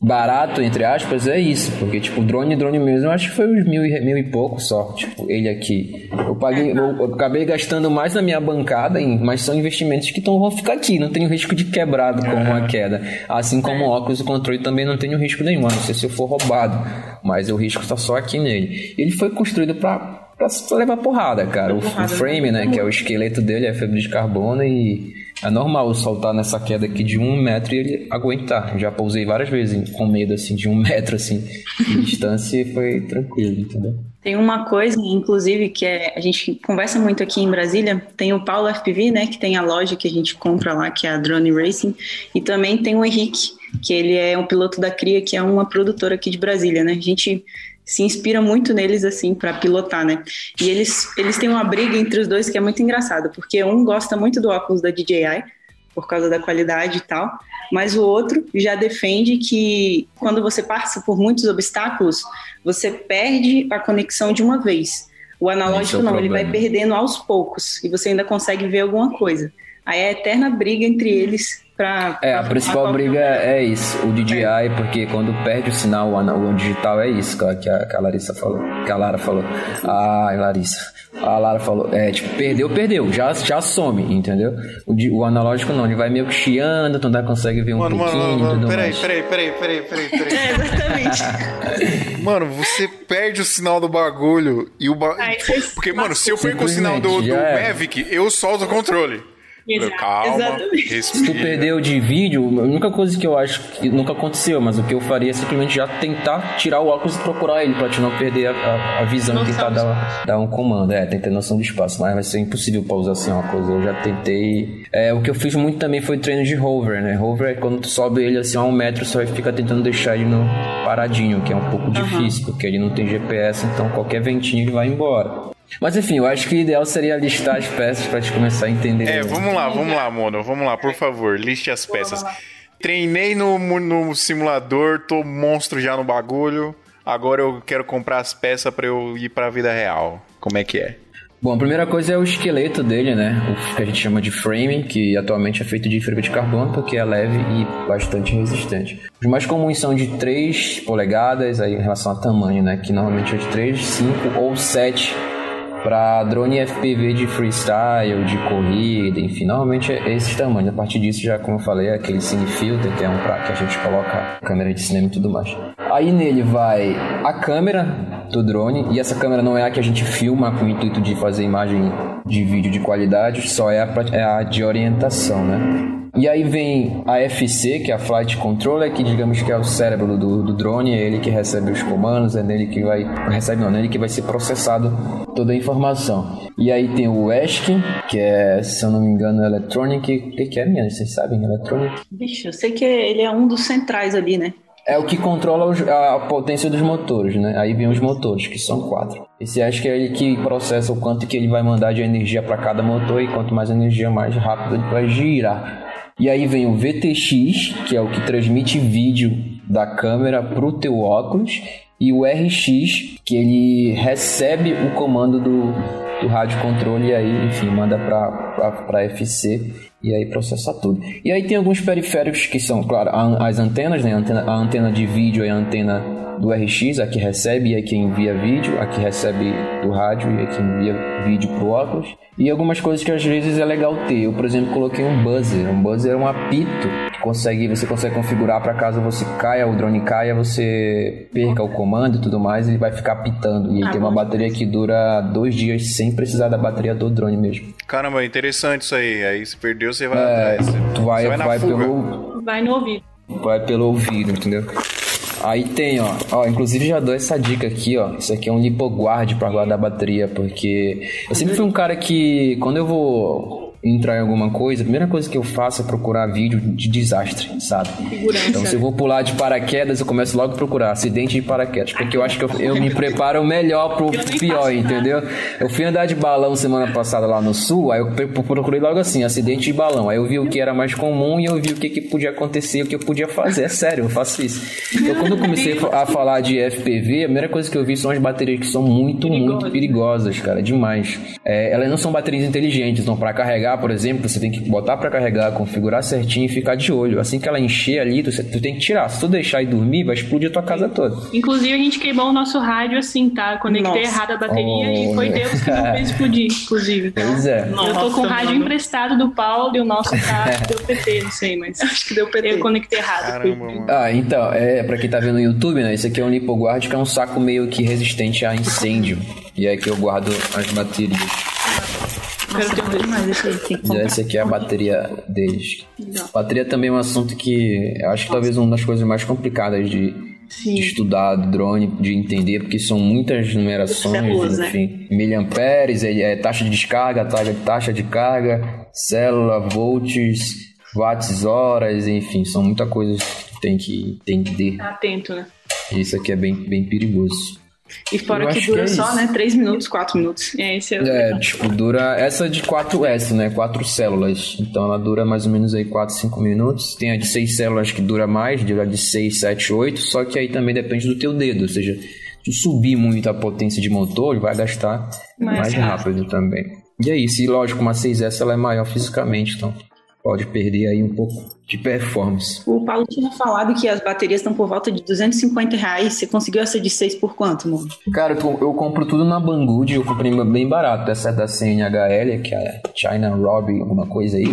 [SPEAKER 3] barato, entre aspas, é isso. Porque, tipo, drone, drone mesmo, eu acho que foi uns mil e, mil e pouco só. Tipo, ele aqui. Eu paguei, eu, eu acabei gastando mais na minha bancada, em, mas são investimentos que tão, vão ficar aqui. Não tenho risco de quebrado com uma queda. Assim como o óculos, o controle também não tenho risco nenhum. A não sei se eu for roubado. Mas o risco está só aqui nele. Ele foi construído para levar porrada, cara. O, o frame, né, que é o esqueleto dele, é fibra de carbono e é normal soltar nessa queda aqui de um metro e ele aguentar. Já pousei várias vezes com medo, assim, de um *laughs* metro, assim, de distância e foi tranquilo, entendeu?
[SPEAKER 2] Tem uma coisa, inclusive, que é, a gente conversa muito aqui em Brasília, tem o Paulo FPV, né, que tem a loja que a gente compra lá, que é a Drone Racing, e também tem o Henrique, que ele é um piloto da CRIA, que é uma produtora aqui de Brasília, né? A gente se inspira muito neles assim para pilotar, né? E eles eles têm uma briga entre os dois que é muito engraçada, porque um gosta muito do óculos da DJI por causa da qualidade e tal, mas o outro já defende que quando você passa por muitos obstáculos, você perde a conexão de uma vez. O analógico é não, ele vai perdendo aos poucos e você ainda consegue ver alguma coisa. Aí é a eterna briga entre eles Pra,
[SPEAKER 3] é, a principal briga é isso, o DJI, é. porque quando perde o sinal, o digital é isso que a, que a Larissa falou, que a Lara falou. Ah, Larissa. A Lara falou, é, tipo, perdeu, perdeu, já, já some, entendeu? O, o analógico não, ele vai meio que chiando, tu não consegue ver um mano, pouquinho mano, mano, tudo
[SPEAKER 1] peraí,
[SPEAKER 3] mais.
[SPEAKER 1] Peraí, peraí, peraí, peraí, *laughs* peraí.
[SPEAKER 2] É, exatamente.
[SPEAKER 1] mano, você perde o sinal do bagulho e o bagulho... *laughs* Porque, mano, se eu perco o sinal do, do Mavic, eu solto o controle. Exato. Calma,
[SPEAKER 3] Se tu perdeu de vídeo, a única coisa que eu acho que nunca aconteceu, mas o que eu faria é simplesmente já tentar tirar o óculos e procurar ele pra te não perder a, a, a visão e tentar dar, dar, um comando. É, tem que ter noção do espaço, mas vai ser impossível pausar assim uma coisa. Eu já tentei. É, o que eu fiz muito também foi treino de hover, né? Hover é quando tu sobe ele assim a um metro, só fica tentando deixar ele no paradinho, que é um pouco uhum. difícil, porque ele não tem GPS, então qualquer ventinho ele vai embora. Mas enfim, eu acho que o ideal seria listar as peças para te começar a entender.
[SPEAKER 1] É, vamos lá, vamos lá, Mono. Vamos lá, por favor, liste as peças. Treinei no, no simulador, tô monstro já no bagulho. Agora eu quero comprar as peças para eu ir para a vida real. Como é que é?
[SPEAKER 3] Bom, a primeira coisa é o esqueleto dele, né? O que a gente chama de frame, que atualmente é feito de fibra de carbono, porque é leve e bastante resistente. Os mais comuns são de 3 polegadas, aí em relação a tamanho, né? Que normalmente é de 3, 5 ou 7 para drone FPV de freestyle, de corrida, enfim, normalmente é esse tamanho. A partir disso, já como eu falei, é aquele cine filter, que é um pra que a gente coloca câmera de cinema e tudo mais. Aí nele vai a câmera do drone, e essa câmera não é a que a gente filma com o intuito de fazer imagem de vídeo de qualidade, só é a, é a de orientação, né? E aí vem a FC, que é a Flight Controller, que digamos que é o cérebro do, do drone, é ele que recebe os comandos, é nele que vai. Recebe não, é nele que vai ser processado toda a informação. E aí tem o ESC, que é, se eu não me engano, Electronic. O que, que é, minha? Vocês sabem? Electronic?
[SPEAKER 2] Bicho, eu sei que ele é um dos centrais ali, né?
[SPEAKER 3] É o que controla a potência dos motores, né? Aí vem os motores, que são quatro. Esse acho que é ele que processa o quanto que ele vai mandar de energia para cada motor e quanto mais energia, mais rápido ele vai girar. E aí vem o VTX, que é o que transmite vídeo da câmera para o teu óculos, e o RX, que ele recebe o comando do, do rádio controle e aí, enfim, manda para FC e aí processa tudo. E aí tem alguns periféricos que são, claro, as antenas, né? A antena, a antena de vídeo e a antena do RX, a que recebe e a que envia vídeo, a que recebe do rádio e a que envia vídeo pro óculos. E algumas coisas que às vezes é legal ter. Eu, por exemplo, coloquei um buzzer. Um buzzer é um apito consegue, você consegue configurar para caso você caia, o drone caia, você perca o comando e tudo mais, ele vai ficar apitando. E aí ah, tem uma bateria que dura dois dias sem precisar da bateria do drone mesmo.
[SPEAKER 1] Caramba, interessante isso aí. Aí se perdeu, você vai é,
[SPEAKER 3] atrás. Tu vai, vai, vai pelo.
[SPEAKER 4] Vai no ouvido.
[SPEAKER 3] Vai pelo ouvido, entendeu? Aí tem, ó, ó, inclusive já dou essa dica aqui, ó. Isso aqui é um lipoguard para guardar a bateria, porque eu sempre fui um cara que quando eu vou entrar em alguma coisa, a primeira coisa que eu faço é procurar vídeo de desastre, sabe? Segurança. Então, se eu vou pular de paraquedas, eu começo logo a procurar acidente de paraquedas, porque eu acho que eu, eu me preparo melhor pro *laughs* pior, entendeu? Eu fui andar de balão semana passada lá no sul, aí eu procurei logo assim, acidente de balão. Aí eu vi o que era mais comum e eu vi o que, que podia acontecer, o que eu podia fazer. É sério, eu faço isso. Então, quando eu comecei a falar de FPV, a primeira coisa que eu vi são as baterias que são muito, muito perigosas, cara, demais. É, elas não são baterias inteligentes, não para carregar carregar, por exemplo, você tem que botar para carregar, configurar certinho e ficar de olho. Assim que ela encher ali, tu, tu tem que tirar. Se tu deixar e dormir, vai explodir a tua casa toda.
[SPEAKER 4] Inclusive, a gente queimou o nosso rádio assim, tá? Conectei Nossa. errado a bateria oh, e foi Deus que não fez explodir, inclusive.
[SPEAKER 3] Pois é.
[SPEAKER 4] Eu tô com o rádio mano. emprestado do Paulo e o nosso tá, *laughs* deu PT, não sei, mas acho que deu PT. Eu conectei errado. Caramba,
[SPEAKER 3] ah, então, é, pra quem tá vendo no YouTube, né? Esse aqui é um LipoGuard que é um saco meio que resistente a incêndio. E é que eu guardo as baterias.
[SPEAKER 2] Quero ter mais esse aí.
[SPEAKER 3] Essa aqui é a bateria deles. Não. Bateria também é um assunto que eu acho que talvez uma das coisas mais complicadas de, de estudar do drone, de entender, porque são muitas numerações, né? enfim. Né? Miliamperes, é, é, taxa de descarga, taxa, taxa de carga, célula, volts, watts horas, enfim, são muitas coisas que tem que entender.
[SPEAKER 4] Atento, né?
[SPEAKER 3] Isso aqui é bem, bem perigoso.
[SPEAKER 2] E fora que dura que é só, né? 3 minutos, 4 minutos.
[SPEAKER 3] É, esse é, é tipo, dura. Essa de 4S, né? 4 células. Então ela dura mais ou menos aí 4, 5 minutos. Tem a de 6 células que dura mais, dura de 6, 7, 8. Só que aí também depende do teu dedo. Ou seja, se subir muito a potência de motor, vai gastar mais, mais rápido também. E aí, se lógico, uma 6S ela é maior fisicamente, então pode perder aí um pouco de performance.
[SPEAKER 2] O Paulo tinha falado que as baterias estão por volta de 250 reais. Você conseguiu essa de 6 por quanto, mano?
[SPEAKER 3] Cara, eu, eu compro tudo na Banggood. Eu comprei bem barato. Essa é da CNHL, que é China Robbie, alguma coisa aí.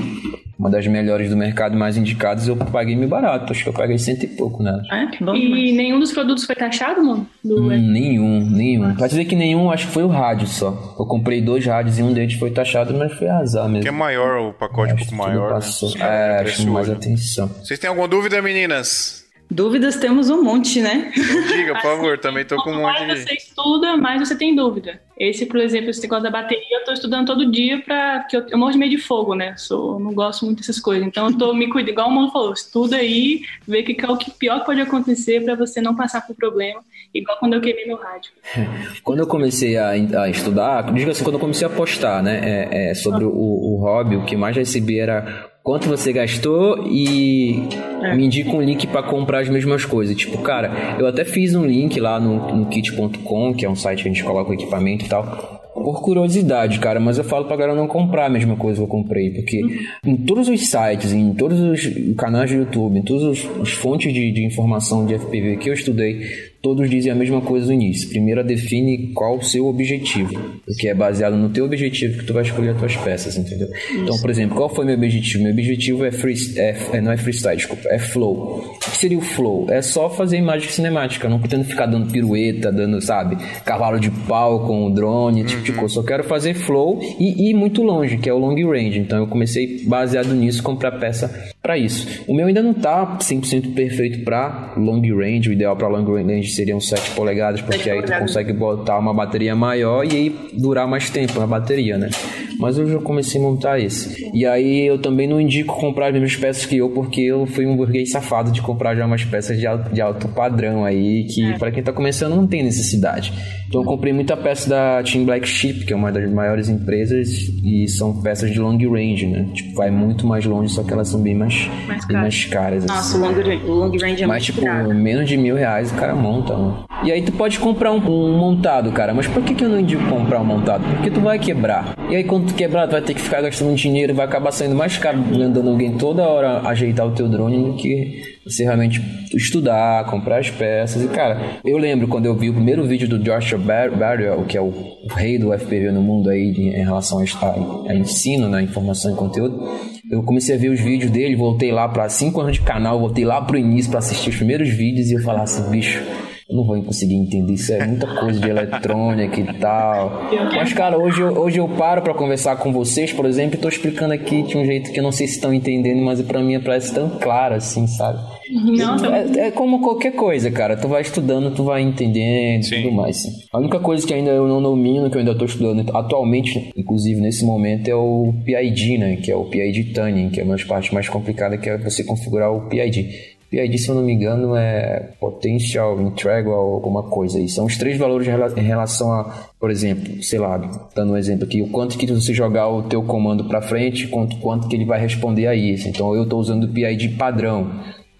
[SPEAKER 3] Uma das melhores do mercado, mais indicadas. Eu paguei meio barato. Acho que eu paguei cento e pouco nela.
[SPEAKER 4] É, bom e nenhum dos produtos foi taxado, mano?
[SPEAKER 3] Hum, nenhum, nenhum. Pode dizer que nenhum, acho que foi o rádio só. Eu comprei dois rádios e um deles foi taxado, mas foi azar mesmo. Que
[SPEAKER 1] é maior, o pacote é um pouco maior. Né?
[SPEAKER 3] Né? É, acho mais atenção.
[SPEAKER 1] Vocês têm alguma dúvida, meninas?
[SPEAKER 2] Dúvidas temos um monte, né?
[SPEAKER 1] Diga, por favor, também tô com um monte
[SPEAKER 4] de... mais você estuda, mais você tem dúvida. Esse, por exemplo, esse negócio da bateria, eu tô estudando todo dia pra... que eu, eu morro de meio de fogo, né? Sou, não gosto muito dessas coisas. Então eu tô me cuidando, igual o mano falou, estuda aí, vê o que é o que pior que pode acontecer pra você não passar por problema. Igual quando eu queimei meu rádio. *laughs*
[SPEAKER 3] Quando eu comecei a, a estudar, diga assim, quando eu comecei a postar, né, é, é sobre o, o hobby, o que mais recebi era quanto você gastou e é. me indica um link para comprar as mesmas coisas. Tipo, cara, eu até fiz um link lá no, no kit.com, que é um site que a gente coloca o equipamento e tal. Por curiosidade, cara, mas eu falo pra galera não comprar a mesma coisa que eu comprei, porque em todos os sites, em todos os canais do YouTube, em todas as fontes de, de informação de FPV que eu estudei, todos dizem a mesma coisa no início. Primeiro define qual o seu objetivo, porque é baseado no teu objetivo que tu vai escolher as tuas peças, entendeu? Isso. Então, por exemplo, qual foi meu objetivo? Meu objetivo é, free, é, é não é freestyle, desculpa, é flow. que seria o flow? É só fazer imagem cinemática, não pretendo ficar dando pirueta, dando, sabe, cavalo de pau com o drone, tipo de uhum. coisa. Só quero fazer flow e ir muito longe, que é o long range. Então eu comecei baseado nisso comprar peça para isso. O meu ainda não tá 100% perfeito para long range, o ideal para long range seriam 7 polegadas, porque aí tu consegue botar uma bateria maior e aí durar mais tempo na bateria, né? Mas eu já comecei a montar esse. E aí eu também não indico comprar as mesmas peças que eu, porque eu fui um burguês safado de comprar já umas peças de alto, de alto padrão aí, que é. para quem tá começando não tem necessidade. Então eu comprei muita peça da Team Black Sheep, que é uma das maiores empresas, e são peças de long range, né? Tipo, vai muito mais longe, só que elas são bem mais, mais, bem mais caras.
[SPEAKER 2] Nossa, assim. o, long, o long range é
[SPEAKER 3] Mas, tipo, caro. menos de mil reais o cara monta, mano. E aí tu pode comprar um, um, montado, cara. Mas por que, que eu não indico comprar um montado? Porque tu vai quebrar. E aí quando tu quebrar, tu vai ter que ficar gastando dinheiro e vai acabar saindo mais caro mandando alguém toda hora ajeitar o teu drone do que você realmente estudar, comprar as peças. E, cara, eu lembro quando eu vi o primeiro vídeo do Joshua Barrier, que é o, o, rei do FPV no mundo aí em relação a, a ensino, né, informação e conteúdo. Eu comecei a ver os vídeos dele, voltei lá para 5 anos de canal, voltei lá pro início para assistir os primeiros vídeos e eu falava assim, bicho, eu não vou conseguir entender. Isso é muita coisa de eletrônica e tal. Mas, cara, hoje eu, hoje eu paro para conversar com vocês, por exemplo, e tô explicando aqui de um jeito que eu não sei se estão entendendo, mas para mim parece tão claro assim, sabe? Não, é, é, como qualquer coisa, cara. Tu vai estudando, tu vai entendendo e tudo mais. Sim. A única coisa que ainda eu não domino, que eu ainda tô estudando atualmente, inclusive nesse momento, é o PID, né? Que é o PID Tuning, que é uma das partes mais complicadas, que é você configurar o PID. PID, se eu não me engano, é Potential Integral alguma coisa. E são os três valores em relação a, por exemplo, sei lá, dando um exemplo aqui, o quanto que você jogar o teu comando para frente, quanto, quanto que ele vai responder a isso. Então eu estou usando o PID padrão.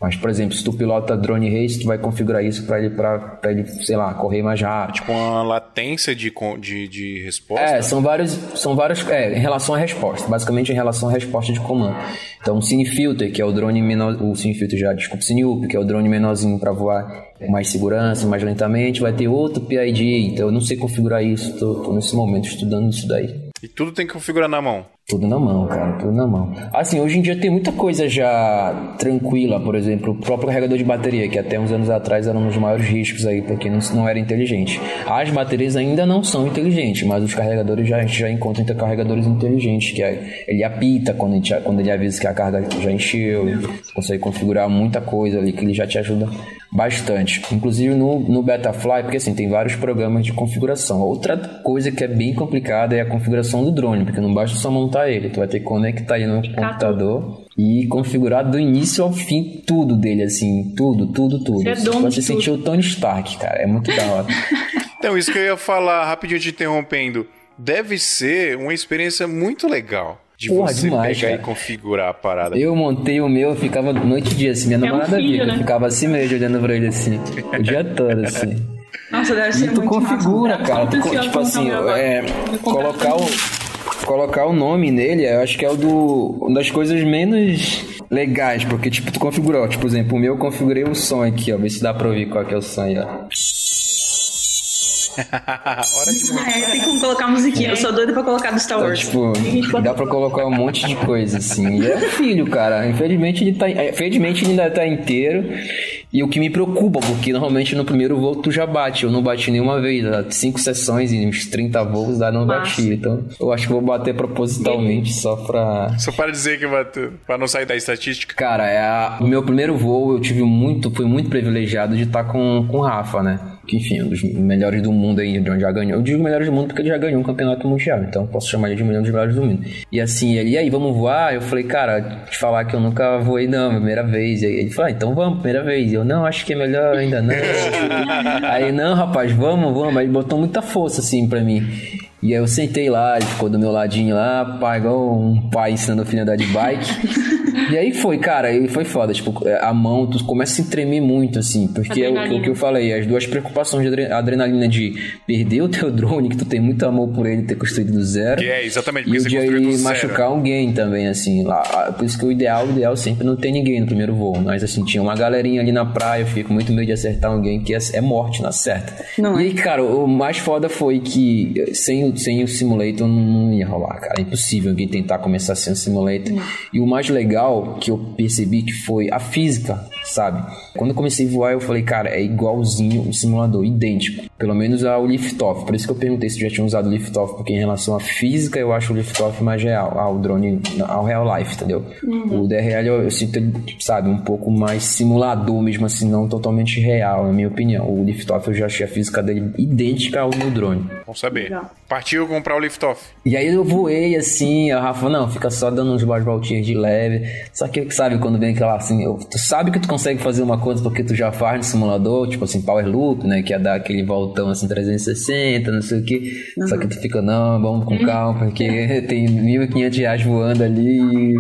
[SPEAKER 3] Mas, por exemplo, se tu pilota drone race, tu vai configurar isso para ele, pra, ele, sei lá, correr mais rápido.
[SPEAKER 1] Tipo uma latência de, de, de resposta?
[SPEAKER 3] É, são vários, são vários, é, em relação à resposta, basicamente em relação à resposta de comando. Então, o Cinefilter, que é o drone menor, o Cinefilter já, desculpa, Cineup, que é o drone menorzinho para voar com mais segurança, mais lentamente, vai ter outro PID, então eu não sei configurar isso, tô, tô nesse momento estudando isso daí.
[SPEAKER 1] E tudo tem que configurar na mão?
[SPEAKER 3] Tudo na mão, cara, tudo na mão. Assim, hoje em dia tem muita coisa já tranquila, por exemplo, o próprio carregador de bateria, que até uns anos atrás era um dos maiores riscos aí, porque não, não era inteligente. As baterias ainda não são inteligentes, mas os carregadores já, a gente já encontra entre carregadores inteligentes, que é, ele apita quando, a gente, quando ele avisa que a carga já encheu, consegue configurar muita coisa ali que ele já te ajuda bastante. Inclusive no, no Betafly, porque assim, tem vários programas de configuração. Outra coisa que é bem complicada é a configuração do drone, porque não basta só montar ele, tu vai ter que conectar ele no computador e configurar do início ao fim tudo dele, assim, tudo, tudo, tudo. Você, é
[SPEAKER 2] dono
[SPEAKER 3] você sentiu o Tony Stark, cara, é muito da hora. *laughs*
[SPEAKER 1] então, isso que eu ia falar, rapidinho te interrompendo, deve ser uma experiência muito legal de Porra, você demais, pegar cara. e configurar a parada.
[SPEAKER 3] Eu montei o meu, eu ficava noite e dia, assim, minha é namorada um filho, né? ficava assim mesmo, olhando pra ele assim, o dia todo, assim.
[SPEAKER 2] Nossa, deve ser e tu
[SPEAKER 3] configura, massa. cara. Tu, tipo assim, é, colocar o, colocar o nome nele, eu acho que é o do, uma das coisas menos legais, porque tipo, tu configurou, tipo, por exemplo, o meu eu configurei o som aqui, ó, ver se dá pra ouvir qual que é o som aí, ó. *laughs*
[SPEAKER 2] Hora de É, tem como colocar musiquinha. É. Eu sou doida pra colocar do Star Wars.
[SPEAKER 3] Então, tipo, dá pra colocar um monte de coisa, assim. E é filho, cara. Infelizmente ele tá. Infelizmente ele ainda tá inteiro. E o que me preocupa, porque normalmente no primeiro voo tu já bate. Eu não bati nenhuma vez. Cinco sessões e uns 30 voos dá não bati. Então eu acho que vou bater propositalmente só pra.
[SPEAKER 1] Só para dizer que bateu. Pra não sair da estatística.
[SPEAKER 3] Cara, é a... o meu primeiro voo eu tive muito. Fui muito privilegiado de estar tá com, com o Rafa, né? Que enfim, um dos melhores do mundo aí, de onde já ganhou. Eu digo melhores do mundo porque ele já ganhou um campeonato mundial, então posso chamar ele de um dos melhores do mundo. E assim, ele, e aí, vamos voar? Eu falei, cara, te falar que eu nunca voei não, primeira vez. E aí ele falou, ah, então vamos, primeira vez. Eu, não, acho que é melhor ainda não. *laughs* aí, não, rapaz, vamos, vamos. Aí ele botou muita força assim pra mim. E aí eu sentei lá, ele ficou do meu ladinho lá, pai, igual um pai ensinando o filho a andar de bike. *laughs* e aí foi, cara, e foi foda. Tipo, a mão, tu começa a se tremer muito, assim. Porque é o, o, que eu falei, as duas preocupações de adrenalina de perder o teu drone, que tu tem muito amor por ele, ter construído do zero.
[SPEAKER 1] Que é, exatamente.
[SPEAKER 3] E o de aí machucar alguém também, assim. Lá, por isso que o ideal, o ideal sempre não tem ninguém no primeiro voo. Mas assim, tinha uma galerinha ali na praia, eu fico muito medo de acertar alguém que é, é morte na certa. Não e é. aí, cara, o mais foda foi que sem o, sem o simulator não ia rolar, cara. É impossível alguém tentar começar sem o simulator. Uhum. E o mais legal que eu percebi que foi a física, sabe? Quando eu comecei a voar, eu falei, cara, é igualzinho o simulador, idêntico. Pelo menos ao liftoff. Por isso que eu perguntei se já tinha usado o liftoff, porque em relação à física, eu acho o liftoff mais real, ao drone, ao real life, entendeu? Uhum. O DRL eu, eu sinto, sabe, um pouco mais simulador mesmo assim, não totalmente real, na minha opinião. O liftoff eu já achei a física dele idêntica ao do drone.
[SPEAKER 1] Vamos saber. Legal. Partiu comprar o liftoff.
[SPEAKER 3] E aí eu voei assim, a Rafa, não, fica só dando uns voltinhas de leve. Só que, sabe, quando vem aquela assim, eu, tu sabe que tu consegue fazer uma coisa porque tu já faz no simulador, tipo assim, power loop, né? Que é dar aquele voltão assim 360, não sei o que. Uhum. Só que tu fica, não, vamos com calma, porque *laughs* tem 1.500 reais voando ali e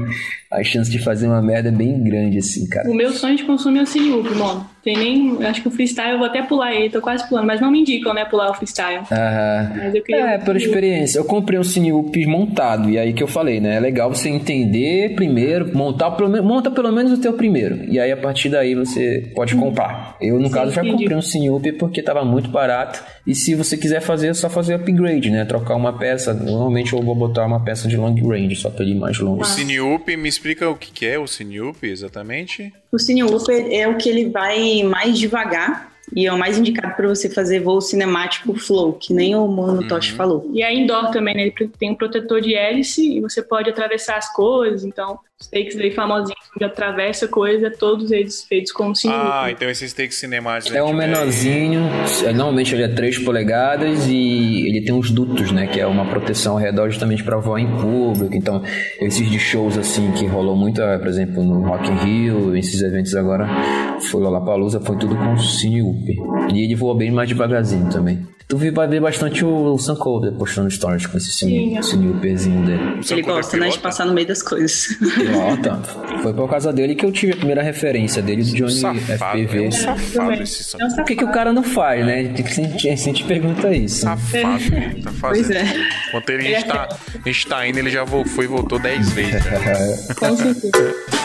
[SPEAKER 3] a chance de fazer uma merda é bem grande, assim, cara.
[SPEAKER 4] O meu sonho de consumo é o Cineuk, mano. Tem nem. Acho que o freestyle eu vou até pular ele, tô quase pulando, mas não me indicam, né, pular o freestyle.
[SPEAKER 3] Aham. É, pela experiência. Eu comprei um Cineuk montado, e aí que eu falei, né? É legal você entender primeiro, montar pelo. Monta pelo menos o teu primeiro. E aí a partir daí você pode comprar. Eu, no Sim, caso, já entendi. comprei um Cineuk porque tava muito barato. E se você quiser fazer, é só fazer upgrade, né? Trocar uma peça. Normalmente eu vou botar uma peça de long range, só pra ele ir mais longo.
[SPEAKER 1] O Cineuk, me explica o que é o Cineuk exatamente?
[SPEAKER 2] O Cineuk é o que ele vai mais devagar e é o mais indicado para você fazer voo cinemático flow, que nem o Mano uhum. Falou.
[SPEAKER 4] E a indoor também, né? Ele tem um protetor de hélice e você pode atravessar as coisas, então os takes aí famosinhos de atravessa coisa, todos eles feitos com
[SPEAKER 1] cinemático. Ah, então esses takes cinemáticos.
[SPEAKER 3] É um menorzinho, é, normalmente ele é 3 polegadas e ele tem uns dutos, né? Que é uma proteção ao redor justamente para voar em público. Então, esses de shows assim que rolou muito, é, por exemplo, no Rock in Rio, esses eventos agora, foi lá pra Lusa, foi tudo com Cine E ele voa bem mais devagarzinho também. Tu vai ver bastante o Sam Colder postando stories com esse Sinilperzinho dele.
[SPEAKER 2] Ele gosta, né, de passar no meio das coisas. *laughs*
[SPEAKER 3] Pilota. Foi por causa dele que eu tive a primeira referência dele do Johnny
[SPEAKER 1] safado,
[SPEAKER 3] FPV. É
[SPEAKER 1] um safado esse
[SPEAKER 3] é Por que, que o cara não faz, né? A gente, a gente pergunta isso.
[SPEAKER 1] Safado, tá fazendo. Pois é. Enquanto ele, a, gente tá, a gente tá indo, ele já foi e voltou 10 vezes. *laughs* Com certeza.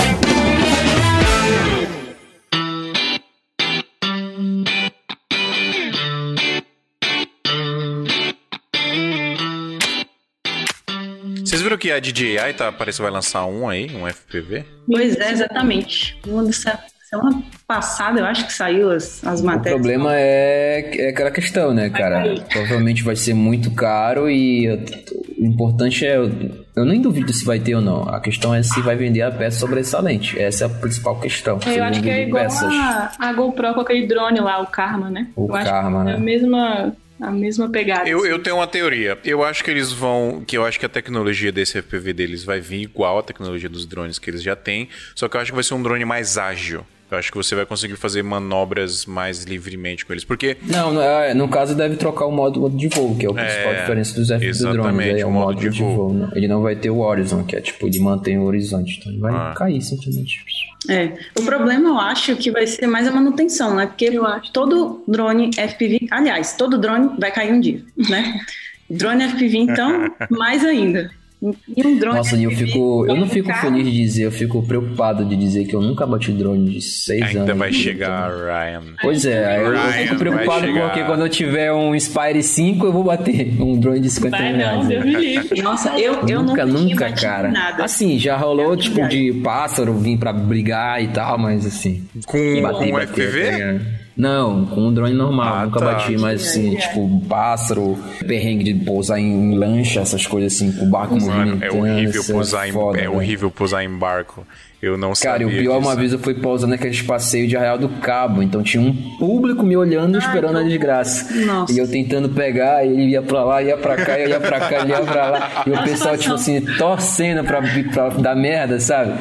[SPEAKER 1] Vocês viram que a DJI tá, parece que vai lançar um aí, um FPV?
[SPEAKER 2] Pois é, exatamente. Uma dessa semana passada, eu acho que saiu as, as matérias.
[SPEAKER 3] O problema é, é aquela questão, né, cara? Provavelmente vai ser muito caro e o importante é. Eu nem duvido se vai ter ou não. A questão é se vai vender a peça sobressalente. Essa é a principal questão.
[SPEAKER 4] É, eu acho que é igual a, a, GoPro com aquele drone lá, o Karma, né?
[SPEAKER 3] O
[SPEAKER 4] eu
[SPEAKER 3] Karma, né?
[SPEAKER 4] É a mesma a mesma pegada.
[SPEAKER 1] Eu, eu tenho uma teoria. Eu acho que eles vão. Que eu acho que a tecnologia desse FPV deles vai vir igual à tecnologia dos drones que eles já têm. Só que eu acho que vai ser um drone mais ágil. Eu acho que você vai conseguir fazer manobras mais livremente com eles. Porque.
[SPEAKER 3] Não, é, no caso deve trocar o modo de voo, que é o principal é, diferença dos FPV do drone. É o modo de, de voo. voo né? Ele não vai ter o horizon, que é tipo, ele mantém o horizonte. Então ele vai ah. cair simplesmente.
[SPEAKER 2] É, o problema eu acho que vai ser mais a manutenção, né? Porque eu acho todo drone FPV, aliás, todo drone vai cair um dia, né? *laughs* Drone FPV, então, *laughs* mais ainda.
[SPEAKER 3] E um drone Nossa, eu fico. Eu não fico feliz de dizer, eu fico preocupado de dizer que eu nunca bati drone de 6 anos.
[SPEAKER 1] Ainda vai chegar, Ryan.
[SPEAKER 3] Pois é, eu, Ryan fico preocupado porque quando eu tiver um Spire 5, eu vou bater *laughs* um drone de 50 vai reais. Não, Deus
[SPEAKER 2] me livre. Nossa, eu, eu
[SPEAKER 3] nunca, nunca, cara. Nada. Assim, já rolou, tipo, de pássaro vir pra brigar e tal, mas assim.
[SPEAKER 1] Com, bater, com bater, FPV? Tá
[SPEAKER 3] não, com um drone normal. Ah, Nunca tá. bati, mas assim, é, tipo, pássaro, perrengue de pousar em lancha, essas coisas assim, com o barco
[SPEAKER 1] Mano, é horrível pousar é em, é horrível pousar em barco. Eu não sabia.
[SPEAKER 3] Cara, e o pior, disso. uma vez eu fui pausando aqueles passeios de Arraial do Cabo, então tinha um público me olhando, Ai, esperando a desgraça. Nossa. E eu tentando pegar, ele ia pra lá, ia pra cá, eu ia pra cá, ele ia pra lá. E o *laughs* pessoal, tipo assim, torcendo pra, pra dar merda, sabe?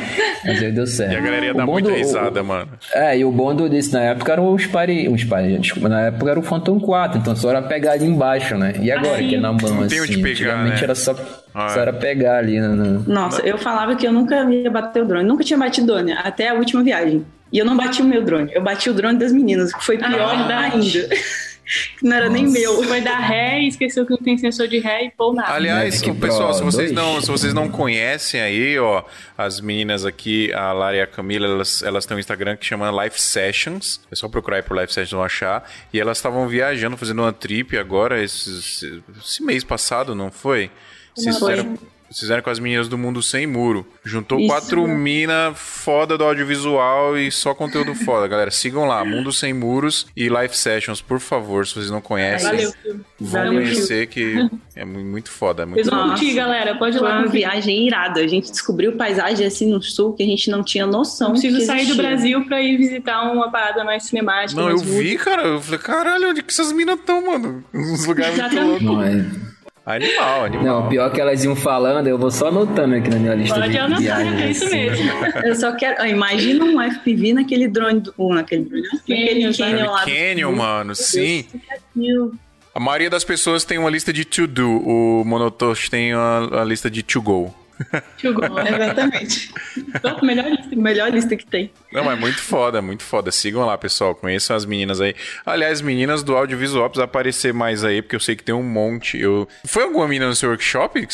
[SPEAKER 3] Mas aí deu certo.
[SPEAKER 1] E a galera ia dar muita risada, mano.
[SPEAKER 3] É, e o bom desse na época era o Spire. O Spire, desculpa, na época era o Phantom 4, então só era pegar ali embaixo, né? E agora, que é na mão, não assim. Tem onde pegar, né? era só ah, Só era pegar ali. Né?
[SPEAKER 2] Nossa, eu falava que eu nunca ia bater o drone. Nunca tinha batido drone, até a última viagem. E eu não bati o meu drone. Eu bati o drone das meninas, que foi pior ah, ainda. não era Nossa. nem meu.
[SPEAKER 4] Foi dar ré e esqueceu que não tem sensor de ré e pô nada.
[SPEAKER 1] Aliás, é pessoal, se vocês, não, se vocês não conhecem aí, ó, as meninas aqui, a Lara e a Camila, elas, elas têm um Instagram que chama Life Sessions. É só procurar aí por Life Sessions vão achar. E elas estavam viajando, fazendo uma trip agora, esse, esse mês passado, não foi? Vocês fizeram, fizeram com as meninas do Mundo Sem Muro. Juntou Isso. quatro mina foda do audiovisual e só conteúdo foda, galera. Sigam lá, Mundo Sem Muros e Live Sessions, por favor, se vocês não conhecem. Valeu, Vão Valeu, conhecer que *laughs* é muito foda. É muito
[SPEAKER 4] Vocês vão curtir, galera. Pode ir lá.
[SPEAKER 2] Foi uma viagem irada. A gente descobriu paisagem assim no sul que a gente não tinha noção. Não
[SPEAKER 4] preciso sair do Brasil pra ir visitar uma parada mais cinemática.
[SPEAKER 1] Não, eu vi, cara. Eu falei, caralho, onde que essas minas estão, mano? Uns lugares muito loucos. Não, é... Animal, animal.
[SPEAKER 3] Não, pior que elas iam falando, eu vou só anotando aqui na minha lista
[SPEAKER 4] Pode
[SPEAKER 3] de
[SPEAKER 4] anotar, viagens. É isso mesmo.
[SPEAKER 2] eu só quero... Imagina um FPV naquele drone, do, naquele drone, naquele
[SPEAKER 1] Canyon lá. Canyon, mano, sim. A maioria das pessoas tem uma lista de to-do, o Monotosh tem a, a lista de to-go.
[SPEAKER 2] Exatamente. melhor, lista, melhor lista que tem.
[SPEAKER 1] Não, mas muito foda, muito foda. Sigam lá, pessoal. Conheçam as meninas aí. Aliás, meninas do audiovisual precisa aparecer mais aí, porque eu sei que tem um monte. Eu... Foi alguma menina no seu workshop?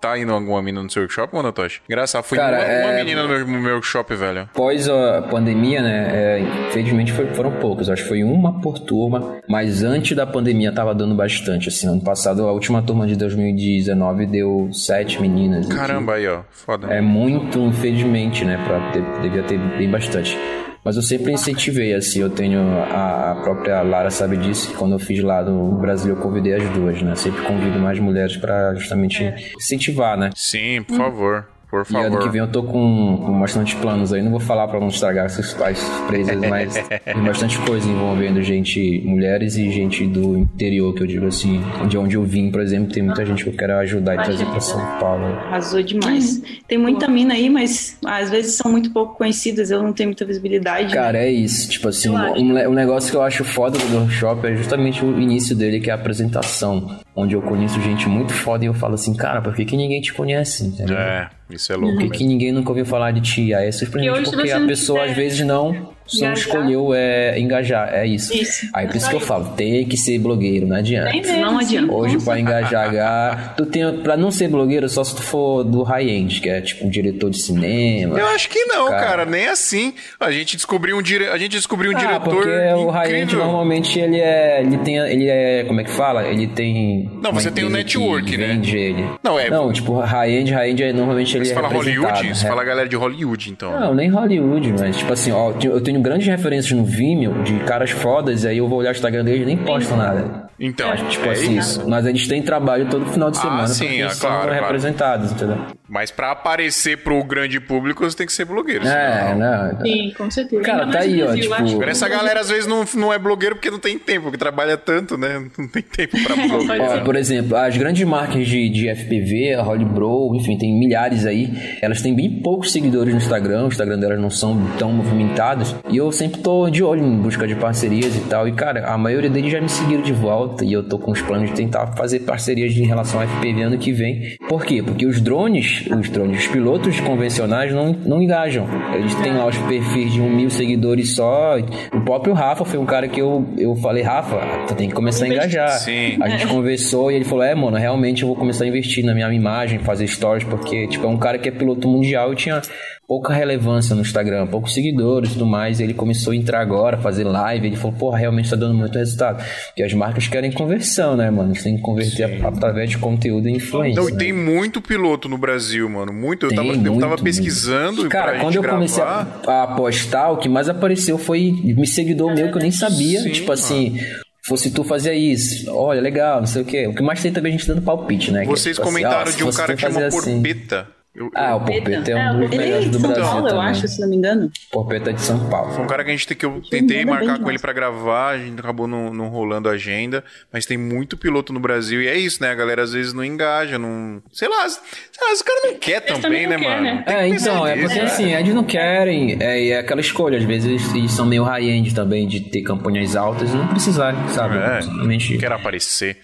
[SPEAKER 1] Tá indo alguma menina no seu workshop, Monotoshi? Engraçado, foi Cara, uma, é... uma, menina no meu, no meu, workshop, velho.
[SPEAKER 3] Após a pandemia, né? É, infelizmente foi, foram poucos. Acho que foi uma por turma, mas antes da pandemia tava dando bastante. Assim, ano passado, a última turma de 2019 deu sete meninas.
[SPEAKER 1] Caramba! Caramba, aí, ó. Foda.
[SPEAKER 3] É muito, infelizmente, né? Pra ter, devia ter bem bastante. Mas eu sempre incentivei, assim, eu tenho a, a, própria Lara sabe disso, que quando eu fiz lá no Brasil eu convidei as duas, né? Sempre convido mais mulheres para justamente incentivar, né?
[SPEAKER 1] Sim, por favor. Por favor. E
[SPEAKER 3] ano que vem eu tô com, com bastante planos aí. Não vou falar para não estragar essas surpresas, mas tem bastante coisa envolvendo gente, mulheres e gente do interior, que eu digo assim, de onde eu vim, por exemplo, tem muita gente que eu quero ajudar e trazer para São Paulo.
[SPEAKER 2] Arrasou demais. Tem muita mina aí, mas às vezes são muito pouco conhecidas, eu não tenho muita visibilidade.
[SPEAKER 3] Cara, né? é isso. Tipo assim, um, um negócio que eu acho foda do workshop é justamente o início dele, que é a apresentação. Onde eu conheço gente muito foda e eu falo assim, cara, por que, que ninguém te conhece? Entendeu?
[SPEAKER 1] É. Isso é louco.
[SPEAKER 3] Por que, que ninguém nunca ouviu falar de ti? Aí é surpreendente porque a pessoa às vezes não só engajar. escolheu é, engajar, é isso. isso. Aí por isso que eu falo, tem que ser blogueiro, não adianta.
[SPEAKER 2] Mesmo, não adianta.
[SPEAKER 3] Hoje pra engajar, tu tem, pra não ser blogueiro, só se tu for do high-end, que é tipo um diretor de cinema.
[SPEAKER 1] Eu acho que não, cara, cara nem assim. A gente descobriu um, dire... a gente descobriu um ah, diretor porque incrível. o high-end
[SPEAKER 3] normalmente ele é, ele tem, ele é, como é que fala? Ele tem...
[SPEAKER 1] Não, você tem o um network, né?
[SPEAKER 3] Ele. Não, é... Não, tipo, high-end, high-end é normalmente ele
[SPEAKER 1] você
[SPEAKER 3] é
[SPEAKER 1] fala Hollywood? Você é. fala galera de Hollywood, então.
[SPEAKER 3] Não, nem Hollywood, mas tipo assim, ó, eu tenho grandes referências no Vimeo de caras fodas, e aí eu vou olhar o Instagram deles e nem postam nada.
[SPEAKER 1] Então,
[SPEAKER 3] tipo é assim, isso. Mas eles têm trabalho todo final de ah, semana ah, sim, é, são claro, representados, claro. entendeu?
[SPEAKER 1] Mas pra aparecer pro grande público, você tem que ser blogueiro.
[SPEAKER 3] É,
[SPEAKER 4] não. não. Sim, com certeza.
[SPEAKER 3] Cara, tá aí, ó. Tipo...
[SPEAKER 1] Essa galera às vezes não, não é blogueiro porque não tem tempo, porque trabalha tanto, né? Não tem tempo pra *laughs* blogueiro.
[SPEAKER 3] por exemplo, as grandes marcas de, de FPV, a Holly Bro, enfim, tem milhares aí. Elas têm bem poucos seguidores no Instagram, o Instagram delas não são tão movimentados. E eu sempre tô de olho em busca de parcerias e tal. E, cara, a maioria deles já me seguiram de volta e eu tô com os planos de tentar fazer parcerias em relação ao FPV ano que vem. Por quê? Porque os drones, os drones, os pilotos convencionais não, não engajam. Eles têm lá os perfis de um mil seguidores só. O próprio Rafa foi um cara que eu, eu falei, Rafa, tu tem que começar a engajar.
[SPEAKER 1] Sim.
[SPEAKER 3] A gente conversou e ele falou, é, mano, realmente eu vou começar a investir na minha imagem, fazer stories, porque, tipo, é um cara que é piloto mundial e tinha pouca relevância no Instagram, poucos seguidores e tudo mais. ele começou a entrar agora, fazer live. Ele falou, porra, realmente tá dando muito resultado. E as marcas querem conversão, né, mano? Você tem que converter Sim. através de conteúdo e influência. Não,
[SPEAKER 1] e né? tem muito piloto no Brasil, mano. Muito. Eu, tava, muito, eu tava pesquisando. Muito.
[SPEAKER 3] Cara, quando eu gravar... comecei a, a, postar, o que mais apareceu foi me seguidor meu que eu nem sabia. Sim, tipo assim. Mano fosse tu fazia isso, olha, legal, não sei o quê. O que mais tem também a gente dando palpite, né?
[SPEAKER 1] Vocês
[SPEAKER 3] que,
[SPEAKER 1] comentaram assim, de um cara que chama assim, Porpeta.
[SPEAKER 3] Eu, ah, o Porpeta é um dos melhores é do Brasil Paulo, também.
[SPEAKER 2] eu acho, se não me engano.
[SPEAKER 3] Porpeta é de São Paulo.
[SPEAKER 1] Foi um cara que a gente tem que eu tentei marcar com ele para gravar, a gente acabou não, não rolando a agenda, mas tem muito piloto no Brasil e é isso, né? A galera às vezes não engaja, não, sei lá, sei lá os caras não querem também, também né, quer, mano? Né?
[SPEAKER 3] É, então, é porque assim, eles não querem, é, é aquela escolha, às vezes eles são meio high-end também de ter campanhas altas e não precisar, sabe? É,
[SPEAKER 1] Simplesmente... quer aparecer.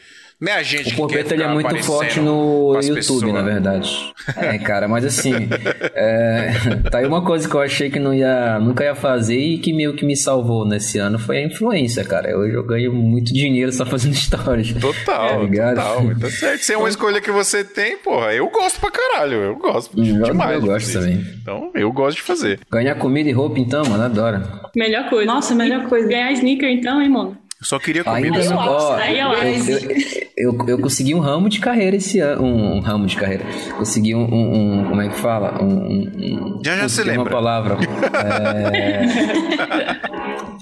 [SPEAKER 1] Né, a gente
[SPEAKER 3] o Porpeta ele é muito forte no YouTube, pessoas. na verdade. É, cara, mas assim, *laughs* é, *laughs* tá aí uma coisa que eu achei que não ia, nunca ia fazer e que meio que me salvou nesse ano foi a influência, cara. Hoje eu ganho muito dinheiro só fazendo *laughs* stories.
[SPEAKER 1] Total, tá total. Tá certo. Se é uma escolha que você tem, porra, eu gosto pra caralho. Eu gosto eu, demais.
[SPEAKER 3] Eu gosto também.
[SPEAKER 1] Então, eu gosto de fazer.
[SPEAKER 3] Ganhar comida e roupa, então, mano, adoro.
[SPEAKER 4] Melhor coisa. Nossa, melhor coisa. Ganhar sneaker, então, hein, mano?
[SPEAKER 1] Eu só queria comida. Ainda
[SPEAKER 3] não, ó, eu, eu, eu, eu, consegui um ramo de carreira esse ano. Um, um ramo de carreira. Consegui um, um, um, Como é que fala? Um.
[SPEAKER 1] já já se lembra.
[SPEAKER 3] uma palavra. *laughs* é...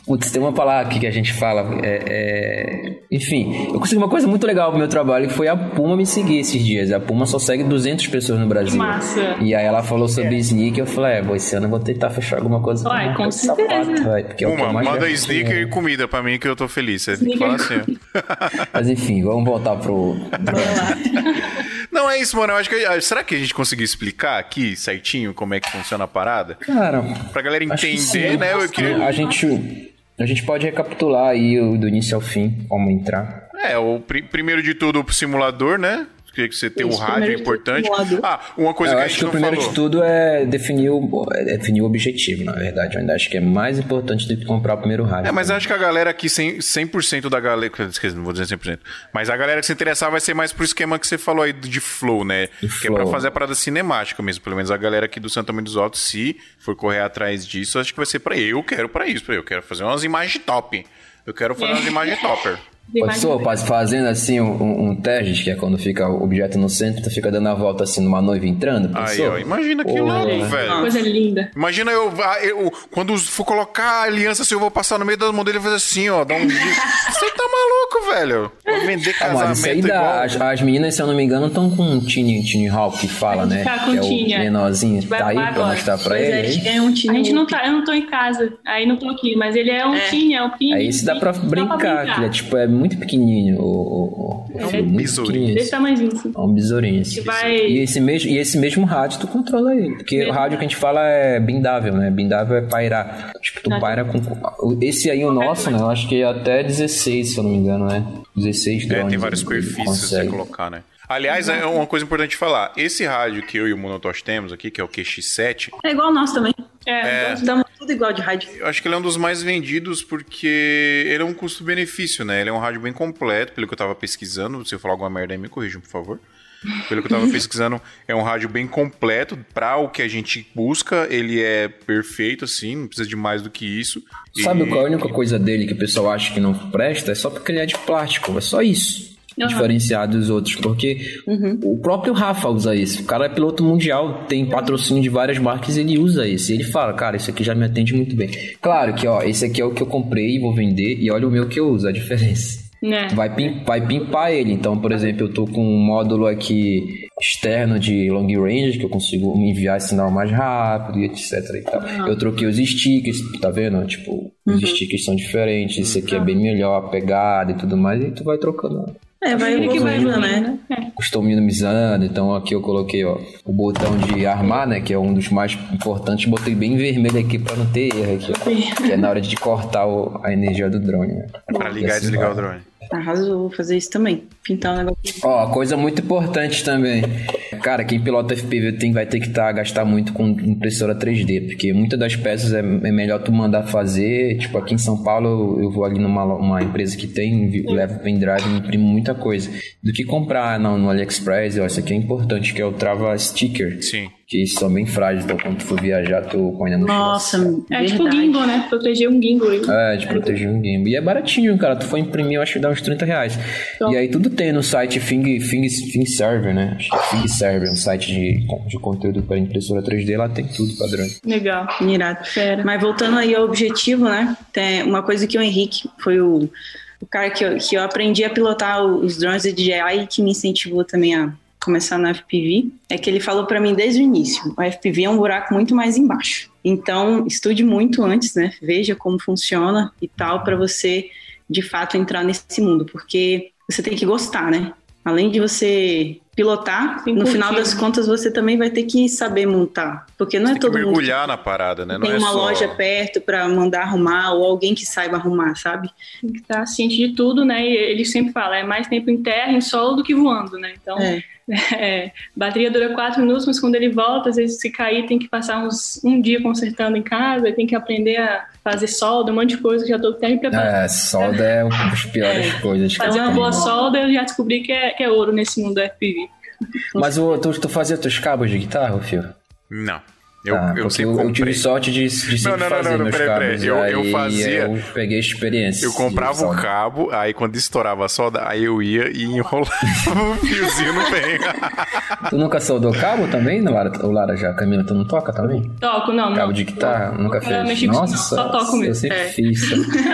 [SPEAKER 3] Putz, tem uma palavra aqui que a gente fala. É, é... Enfim, eu consegui uma coisa muito legal pro meu trabalho que foi a Puma me seguir esses dias. A Puma só segue 200 pessoas no Brasil.
[SPEAKER 4] Massa.
[SPEAKER 3] E aí ela falou sobre é. sneaker. Eu falei, é, esse ano eu vou tentar fechar alguma coisa.
[SPEAKER 4] Uai, com certeza. Sapato,
[SPEAKER 1] véio, porque Puma, é manda sneaker e comida pra mim que eu tô feliz. Você tem que falar assim. *laughs*
[SPEAKER 3] Mas enfim, vamos voltar pro. *laughs*
[SPEAKER 1] Não é isso, mano. Eu acho que. Será que a gente conseguiu explicar aqui certinho como é que funciona a parada?
[SPEAKER 3] Cara.
[SPEAKER 1] Pra galera entender, né? Eu
[SPEAKER 3] queria... A gente. A gente pode recapitular aí do início ao fim, como entrar.
[SPEAKER 1] É, o pr primeiro de tudo, o simulador, né? Que você tem o rádio é importante. Ah, uma coisa eu que a gente
[SPEAKER 3] que
[SPEAKER 1] não
[SPEAKER 3] o primeiro
[SPEAKER 1] falou.
[SPEAKER 3] de tudo é definir o, é definir o objetivo, na verdade. Eu ainda acho que é mais importante do que comprar o primeiro rádio.
[SPEAKER 1] É, mas acho que a galera aqui, 100%, 100% da galera, não vou dizer 100%, mas a galera que se interessar vai ser mais pro esquema que você falou aí de flow, né? De que flow. é pra fazer a parada cinemática mesmo. Pelo menos a galera aqui do Santa Maria dos Altos, se for correr atrás disso, acho que vai ser para eu quero para isso, para eu quero fazer umas imagens top. Eu quero fazer é. umas imagens topper.
[SPEAKER 3] Pessoa fazendo assim um, um, teste, que é quando fica o objeto no centro, tu fica dando a volta assim numa noiva entrando.
[SPEAKER 1] Aí, ó, imagina que louco, né? velho.
[SPEAKER 4] Coisa linda.
[SPEAKER 1] Imagina eu, eu, quando for colocar a aliança, assim, eu vou passar no meio das mãos dele e fazer assim, ó, dar um. *laughs* Você tá maluco, velho? Vou vender casamento. Ah, mas isso aí dá,
[SPEAKER 3] as, as, meninas, se eu não me engano, estão com um Tiny, tiny Hawk que fala, né?
[SPEAKER 4] Tá com
[SPEAKER 3] que é o menorzinho. Vai, tá aí pra mostrar pra pois
[SPEAKER 4] ele. É, é um Tiny. A gente não tá, eu não tô em casa, aí não tô aqui, mas ele é um é. Tiny, é um Pini.
[SPEAKER 3] Aí isso dá pra brincar, que é, tipo, é muito pequenininho o,
[SPEAKER 1] o, é um besourinho.
[SPEAKER 4] Desse tamanhozinho. É
[SPEAKER 3] um besourinho.
[SPEAKER 4] Vai...
[SPEAKER 3] E, esse mesmo, e esse mesmo rádio tu controla ele. Porque o rádio que a gente fala é bindável, né? Bindável é pairar. Tipo, tu paira com. Esse aí, o nosso, né? Eu acho que é até 16, se eu não me engano, né? 16 drones.
[SPEAKER 1] É, tem vários perfis pra você colocar, né? Aliás, é uma coisa importante de falar. Esse rádio que eu e o Monotosh temos aqui, que é o QX7.
[SPEAKER 2] É igual ao nosso também. É, é... dá tudo igual de rádio.
[SPEAKER 1] Eu acho que ele é um dos mais vendidos porque ele é um custo-benefício, né? Ele é um rádio bem completo, pelo que eu tava pesquisando. Se eu falar alguma merda aí, me corrijam, por favor. Pelo que eu tava *laughs* pesquisando, é um rádio bem completo. Para o que a gente busca, ele é perfeito, assim, não precisa de mais do que isso.
[SPEAKER 3] Sabe e... qual é a única coisa dele que o pessoal acha que não presta? É só porque ele é de plástico, é só isso uhum. diferenciado dos outros, porque uhum. o próprio Rafa usa isso. O cara é piloto mundial, tem patrocínio de várias marcas, ele usa isso. E ele fala, cara, isso aqui já me atende muito bem. Claro que, ó, esse aqui é o que eu comprei e vou vender, e olha o meu que eu uso, a diferença. É. Vai, pim, vai pimpar ele. Então, por exemplo, eu tô com um módulo aqui externo de long range, que eu consigo enviar sinal mais rápido e etc e tal. Uhum. Eu troquei os stickers, tá vendo? Tipo, os uhum. stickers são diferentes, esse aqui é bem melhor, a pegada e tudo mais, e tu vai trocando.
[SPEAKER 2] É, vai evoluindo, né?
[SPEAKER 3] né? Estou minimizando, então aqui eu coloquei ó, o botão de armar, né? Que é um dos mais importantes. Botei bem vermelho aqui para não ter erro aqui, ó, Que é na hora de cortar o, a energia do drone, né?
[SPEAKER 1] Para ligar e desligar o drone.
[SPEAKER 2] Arrasou, vou fazer isso também. Pintar um negócio.
[SPEAKER 3] Ó, coisa muito importante também. Cara, quem pilota FPV tem, vai ter que tá, gastar muito com impressora 3D, porque muitas das peças é, é melhor tu mandar fazer. Tipo, aqui em São Paulo eu vou ali numa uma empresa que tem, levo pendrive e imprimo muita coisa. Do que comprar não, no AliExpress, ó, isso aqui é importante, que é o Trava Sticker.
[SPEAKER 1] Sim
[SPEAKER 3] que são bem frágeis, então quando tu for viajar, tu põe na mochila.
[SPEAKER 2] Nossa,
[SPEAKER 4] É tipo gimbal, né? Proteger um gimbal. Aí.
[SPEAKER 3] É, de proteger um gimbal. E é baratinho, cara. Tu for imprimir, eu acho que dá uns 30 reais. Então. E aí tudo tem no site Fing, Fing, Fing Server, né? Acho que é Fing Server, um site de, de conteúdo para impressora 3D, lá tem tudo padrão.
[SPEAKER 4] Legal.
[SPEAKER 2] Mirado. Fera. Mas voltando aí ao objetivo, né? Tem uma coisa que o Henrique foi o, o cara que eu, que eu aprendi a pilotar os drones de DJI e que me incentivou também a começar no FPV, é que ele falou para mim desde o início, o FPV é um buraco muito mais embaixo. Então, estude muito antes, né? Veja como funciona e tal para você de fato entrar nesse mundo, porque você tem que gostar, né? Além de você pilotar, no final das contas você também vai ter que saber montar, porque não
[SPEAKER 1] você
[SPEAKER 2] é todo
[SPEAKER 1] mundo
[SPEAKER 2] mergulhar
[SPEAKER 1] na parada, né?
[SPEAKER 2] Não tem
[SPEAKER 1] é
[SPEAKER 2] uma
[SPEAKER 1] só...
[SPEAKER 2] loja perto para mandar arrumar ou alguém que saiba arrumar, sabe?
[SPEAKER 4] Tem que estar ciente de tudo, né? E ele sempre fala, é mais tempo em terra, em solo do que voando, né? Então, é. É, bateria dura quatro minutos, mas quando ele volta, às vezes se cair tem que passar uns um dia consertando em casa, tem que aprender a fazer solda, um monte de coisa, já estou até me preparando.
[SPEAKER 3] É, solda é uma das piores é, coisas.
[SPEAKER 4] Fazer uma boa solda, eu já descobri que é, que é ouro nesse mundo do FPV.
[SPEAKER 3] Mas o, tu, tu fazia teus cabos de guitarra, Fio?
[SPEAKER 1] Não. Eu,
[SPEAKER 3] ah, eu, sempre eu, eu tive sorte de, de não, não, fazer não, não, meus peraí, cabos. Peraí.
[SPEAKER 1] Eu, eu fazia...
[SPEAKER 3] Eu peguei experiência.
[SPEAKER 1] Eu comprava o cabo, aí quando estourava a solda, aí eu ia e enrolava *laughs* o fiozinho no bem. *laughs*
[SPEAKER 3] tu nunca soldou cabo também, Lara? O Lara já, Camila, tu não toca também?
[SPEAKER 4] Toco, não.
[SPEAKER 3] Cabo
[SPEAKER 4] não.
[SPEAKER 3] de guitarra?
[SPEAKER 4] Não,
[SPEAKER 3] nunca fez?
[SPEAKER 4] Nossa, só toco mesmo.
[SPEAKER 3] Eu sempre é. fiz.